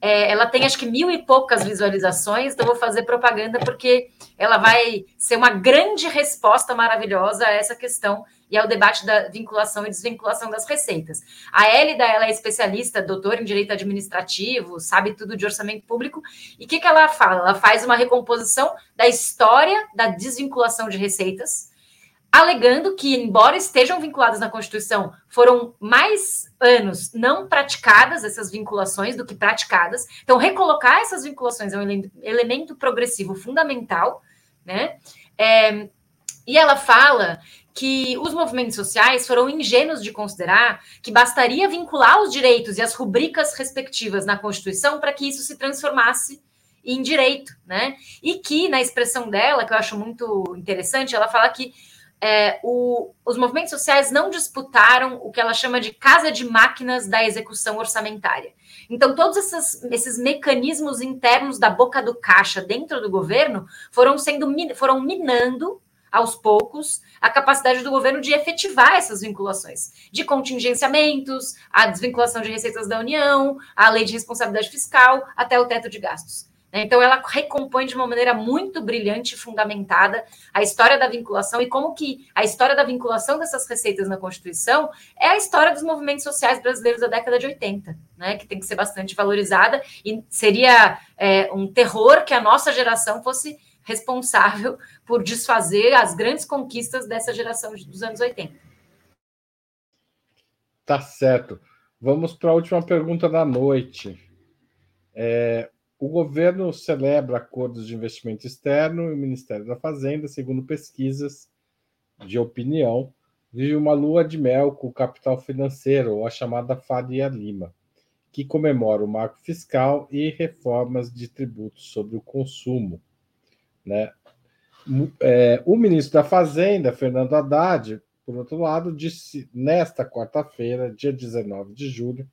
É, ela tem acho que mil e poucas visualizações, então vou fazer propaganda porque ela vai ser uma grande resposta maravilhosa a essa questão e ao debate da vinculação e desvinculação das receitas. A Hélida, ela é especialista, doutora em direito administrativo, sabe tudo de orçamento público, e o que, que ela fala? Ela faz uma recomposição da história da desvinculação de receitas, alegando que, embora estejam vinculadas na Constituição, foram mais anos não praticadas essas vinculações do que praticadas. Então, recolocar essas vinculações é um elemento progressivo fundamental, né? É, e ela fala que os movimentos sociais foram ingênuos de considerar que bastaria vincular os direitos e as rubricas respectivas na Constituição para que isso se transformasse em direito, né? E que, na expressão dela, que eu acho muito interessante, ela fala que é, o, os movimentos sociais não disputaram o que ela chama de casa de máquinas da execução orçamentária. Então, todos esses, esses mecanismos internos da boca do caixa dentro do governo foram sendo foram minando aos poucos, a capacidade do governo de efetivar essas vinculações, de contingenciamentos, a desvinculação de receitas da União, a lei de responsabilidade fiscal, até o teto de gastos. Né? Então, ela recompõe de uma maneira muito brilhante e fundamentada a história da vinculação e como que a história da vinculação dessas receitas na Constituição é a história dos movimentos sociais brasileiros da década de 80, né? que tem que ser bastante valorizada e seria é, um terror que a nossa geração fosse responsável por desfazer as grandes conquistas dessa geração dos anos 80. Tá certo. Vamos para a última pergunta da noite. É, o governo celebra acordos de investimento externo e o Ministério da Fazenda, segundo pesquisas de opinião, vive uma lua de mel com o capital financeiro, ou a chamada Faria Lima. que comemora o marco fiscal e reformas de tributos sobre o consumo. Né? É, o ministro da Fazenda, Fernando Haddad, por outro lado, disse nesta quarta-feira, dia 19 de julho,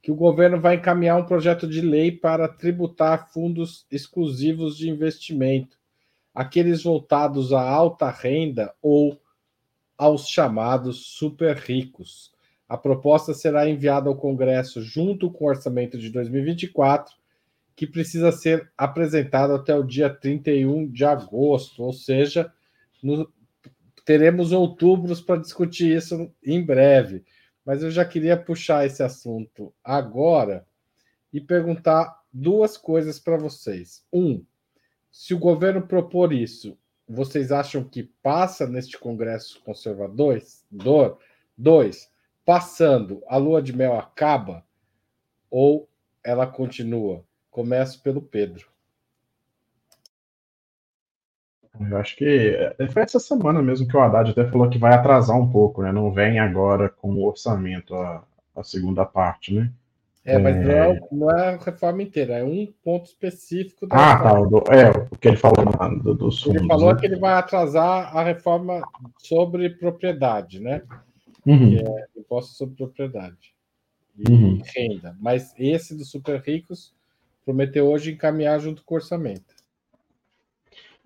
que o governo vai encaminhar um projeto de lei para tributar fundos exclusivos de investimento, aqueles voltados à alta renda ou aos chamados super ricos. A proposta será enviada ao Congresso junto com o orçamento de 2024, que precisa ser apresentado até o dia 31 de agosto, ou seja, no, teremos outubros para discutir isso em breve. Mas eu já queria puxar esse assunto agora e perguntar duas coisas para vocês. Um, se o governo propor isso, vocês acham que passa neste Congresso conservador? Dois, passando, a lua de mel acaba ou ela continua? Começo pelo Pedro. Eu acho que é, foi essa semana mesmo que o Haddad até falou que vai atrasar um pouco, né? Não vem agora com o orçamento a, a segunda parte, né? É, mas é... Não, é, não é a reforma inteira, é um ponto específico da Ah, tá. Do, é, o que ele falou do, dos fundos. Ele falou né? que ele vai atrasar a reforma sobre propriedade, né? Uhum. Que é imposto sobre propriedade e uhum. renda. Mas esse dos super ricos prometeu hoje encaminhar junto com o orçamento.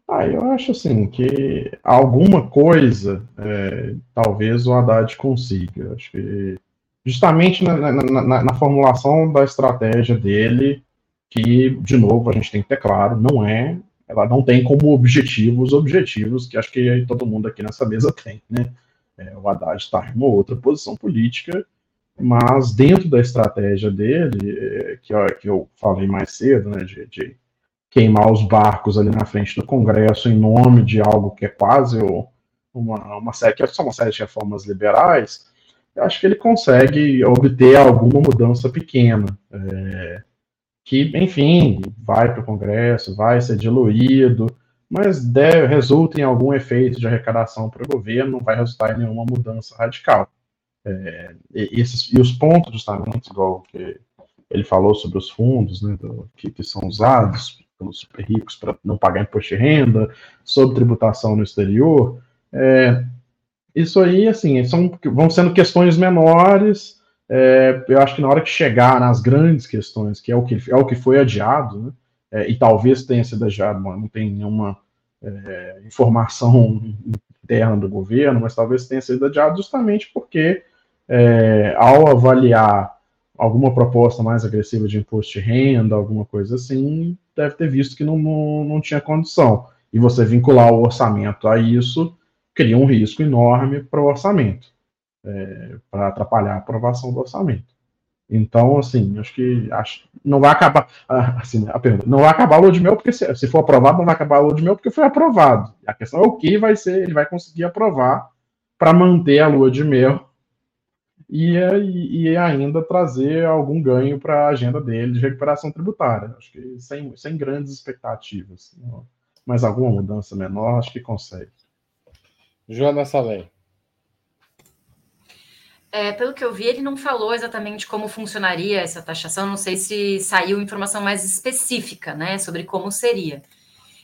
Ah, eu acho assim que alguma coisa é, talvez o Haddad consiga. Acho que justamente na, na, na, na, formulação da estratégia dele, que, de novo, a gente tem que ter claro, não é, ela não tem como objetivo os objetivos que acho que todo mundo aqui nessa mesa tem, né? É, o Haddad está em uma outra posição política, mas dentro da estratégia dele, é, que, que eu falei mais cedo, né, de, de queimar os barcos ali na frente do Congresso em nome de algo que é quase uma, uma série, que uma série de reformas liberais, eu acho que ele consegue obter alguma mudança pequena. É, que, enfim, vai para o Congresso, vai ser diluído, mas deve, resulta em algum efeito de arrecadação para o governo, não vai resultar em nenhuma mudança radical. É, e, esses, e os pontos, justamente, igual que ele falou sobre os fundos né, do, que, que são usados pelos super ricos para não pagar imposto de renda, sobre tributação no exterior. É, isso aí, assim, são, vão sendo questões menores. É, eu acho que na hora que chegar nas grandes questões, que é o que, é o que foi adiado, né, é, e talvez tenha sido adiado, não tem nenhuma é, informação interna do governo, mas talvez tenha sido adiado justamente porque, é, ao avaliar alguma proposta mais agressiva de imposto de renda, alguma coisa assim, deve ter visto que não, não, não tinha condição. E você vincular o orçamento a isso cria um risco enorme para o orçamento, é, para atrapalhar a aprovação do orçamento. Então, assim, acho que acho, não vai acabar. Ah, assim, a pergunta, não vai acabar a lua de mel, porque se, se, for aprovado, não vai acabar a lua de mel, porque foi aprovado. A questão é o que vai ser, ele vai conseguir aprovar para manter a lua de mel e, e, ainda trazer algum ganho para a agenda dele de recuperação tributária. Acho que sem, sem grandes expectativas. Mas alguma mudança menor, acho que consegue. Joana Salem. É, pelo que eu vi, ele não falou exatamente como funcionaria essa taxação. Não sei se saiu informação mais específica, né, sobre como seria.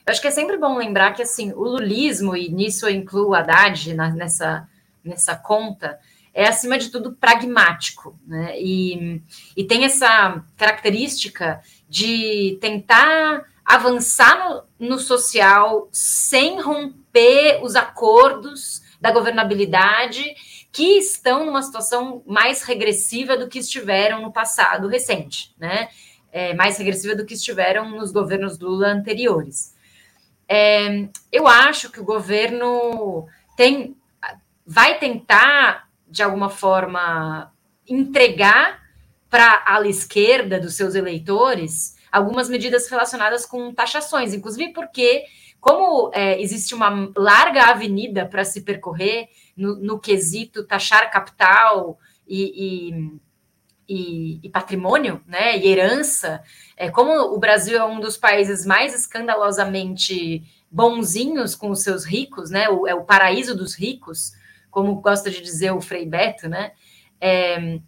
Eu acho que é sempre bom lembrar que assim o lulismo e nisso eu incluo o Haddad na, nessa nessa conta é, acima de tudo, pragmático, né? E, e tem essa característica de tentar avançar no, no social sem romper os acordos da governabilidade que estão numa situação mais regressiva do que estiveram no passado recente, né? É, mais regressiva do que estiveram nos governos Lula anteriores. É, eu acho que o governo tem vai tentar de alguma forma, entregar para a ala esquerda dos seus eleitores algumas medidas relacionadas com taxações, inclusive porque, como é, existe uma larga avenida para se percorrer no, no, quesito taxar capital e, e, e, e patrimônio, né, e herança, é, como o Brasil é um dos países mais escandalosamente bonzinhos com os seus ricos, né, o, é o paraíso dos ricos, como gosta de dizer o Frei Beto, né? É,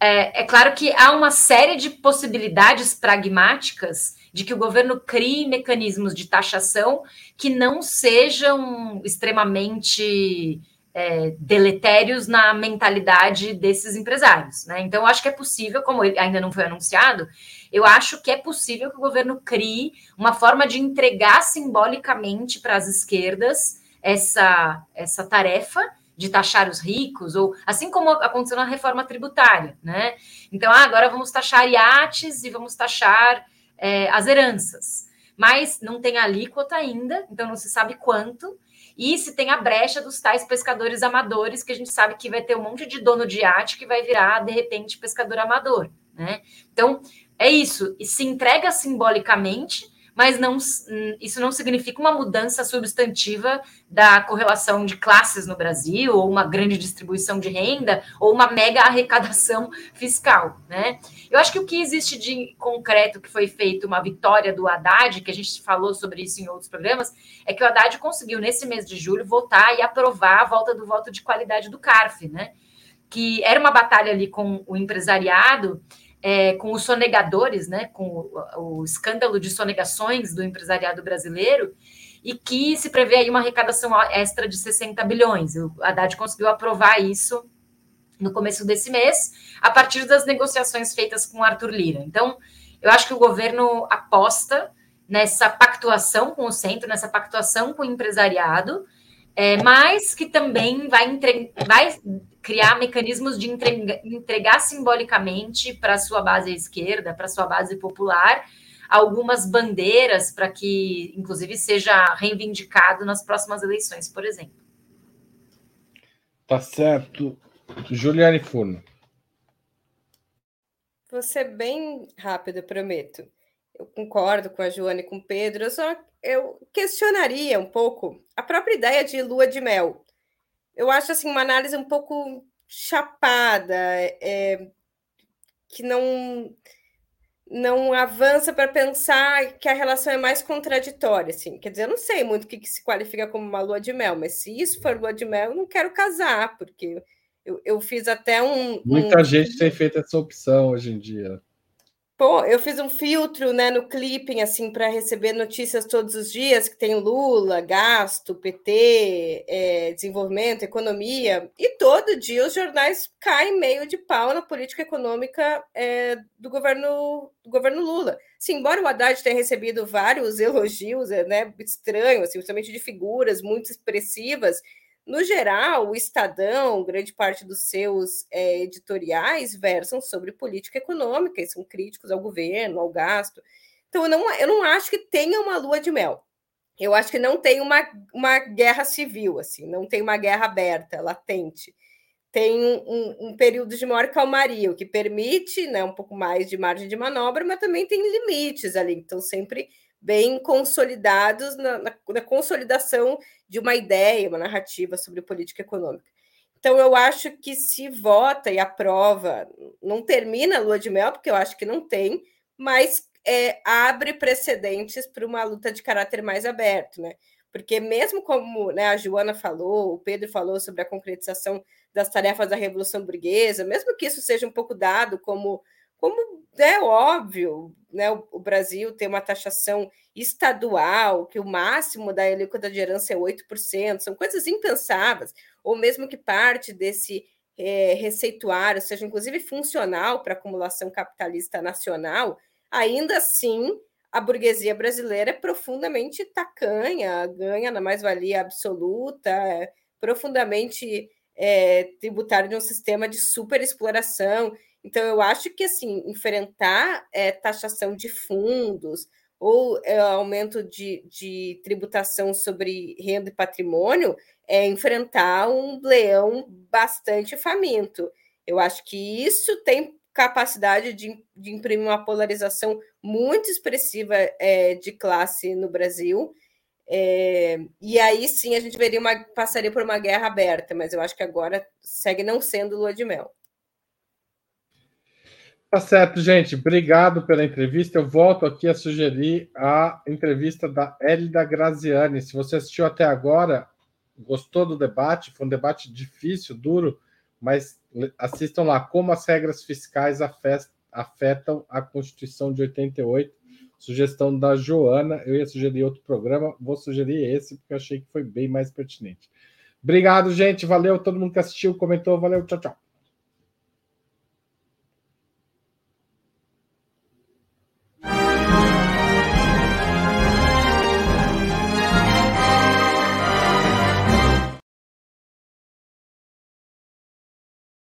é, é claro que há uma série de possibilidades pragmáticas de que o governo crie mecanismos de taxação que não sejam extremamente é, deletérios na mentalidade desses empresários. Né? Então, eu acho que é possível, como ainda não foi anunciado, eu acho que é possível que o governo crie uma forma de entregar simbolicamente para as esquerdas essa, essa tarefa de taxar os ricos, ou assim como aconteceu na reforma tributária, né? Então, ah, agora vamos taxar iates e vamos taxar é, as heranças. Mas não tem alíquota ainda, então não se sabe quanto. E se tem a brecha dos tais pescadores amadores, que a gente sabe que vai ter um monte de dono de iate que vai virar, de repente, pescador amador. Né? Então, é isso. E se entrega simbolicamente, mas não, isso não significa uma mudança substantiva da correlação de classes no Brasil, ou uma grande distribuição de renda, ou uma mega arrecadação fiscal. Né? Eu acho que o que existe de concreto que foi feito, uma vitória do Haddad, que a gente falou sobre isso em outros programas, é que o Haddad conseguiu, nesse mês de julho, votar e aprovar a volta do voto de qualidade do CARF, né? que era uma batalha ali com o empresariado é, com os sonegadores, né, com o, o, escândalo de sonegações do empresariado brasileiro, e que se prevê aí uma arrecadação extra de 60 bilhões. O Haddad conseguiu aprovar isso no começo desse mês, a partir das negociações feitas com Arthur Lira. Então, eu acho que o governo aposta nessa pactuação com o centro, nessa pactuação com o empresariado, é, mas que também vai, entre... vai criar mecanismos de entregar, entregar simbolicamente para a sua base esquerda, para a sua base popular, algumas bandeiras para que, inclusive, seja reivindicado nas próximas eleições, por exemplo. Tá certo. Juliane Furno. Vou ser bem rápido, prometo. Eu concordo com a Joana e com o Pedro, eu só eu questionaria um pouco a própria ideia de lua de mel eu acho assim uma análise um pouco chapada, é, que não não avança para pensar que a relação é mais contraditória, assim. Quer dizer, eu não sei muito o que, que, se qualifica como uma lua de mel, mas se isso for lua de mel, eu não quero casar, porque eu, eu fiz até um. Muita um... gente tem feito essa opção hoje em dia. Bom, eu fiz um filtro né, no Clipping assim para receber notícias todos os dias que tem Lula, gasto, PT, é, desenvolvimento, economia, e todo dia os jornais caem meio de pau na política econômica é, do governo do governo Lula. Sim, embora o Haddad tenha recebido vários elogios, é, né, estranhos, assim, principalmente de figuras muito expressivas, no geral, o Estadão, grande parte dos seus é, editoriais versam sobre política econômica e são críticos ao governo, ao gasto. Então, eu não, eu não acho que tenha uma lua de mel. Eu acho que não tem uma, uma guerra civil, assim, não tem uma guerra aberta, latente. Tem um, um, um período de maior calmaria, o que permite né, um pouco mais de margem de manobra, mas também tem limites ali. Então, sempre bem consolidados na, na, na, consolidação de uma ideia, uma narrativa sobre política econômica. Então, eu acho que se vota e aprova, não termina a lua de mel, porque eu acho que não tem, mas é, abre precedentes para uma luta de caráter mais aberto, né? Porque mesmo como né, a Joana falou, o Pedro falou sobre a concretização das tarefas da Revolução Burguesa, mesmo que isso seja um pouco dado como como é óbvio, né, o, Brasil tem uma taxação estadual, que o máximo da alíquota de herança é 8%, são coisas impensáveis, ou mesmo que parte desse é, receituário seja inclusive funcional para acumulação capitalista nacional, ainda assim a burguesia brasileira é profundamente tacanha, ganha na mais-valia absoluta, é profundamente é, tributário de um sistema de superexploração. Então, eu acho que assim, enfrentar é, taxação de fundos ou é, aumento de, de tributação sobre renda e patrimônio é enfrentar um leão bastante faminto. Eu acho que isso tem capacidade de, de imprimir uma polarização muito expressiva é, de classe no Brasil. É, e aí sim a gente veria uma, passaria por uma guerra aberta, mas eu acho que agora segue não sendo lua de mel. Tá certo, gente. Obrigado pela entrevista. Eu volto aqui a sugerir a entrevista da Elida Graziani. Se você assistiu até agora, gostou do debate, foi um debate difícil, duro, mas assistam lá como as regras fiscais afetam a Constituição de 88. Sugestão da Joana. Eu ia sugerir outro programa, vou sugerir esse, porque achei que foi bem mais pertinente. Obrigado, gente. Valeu todo mundo que assistiu, comentou. Valeu, tchau, tchau.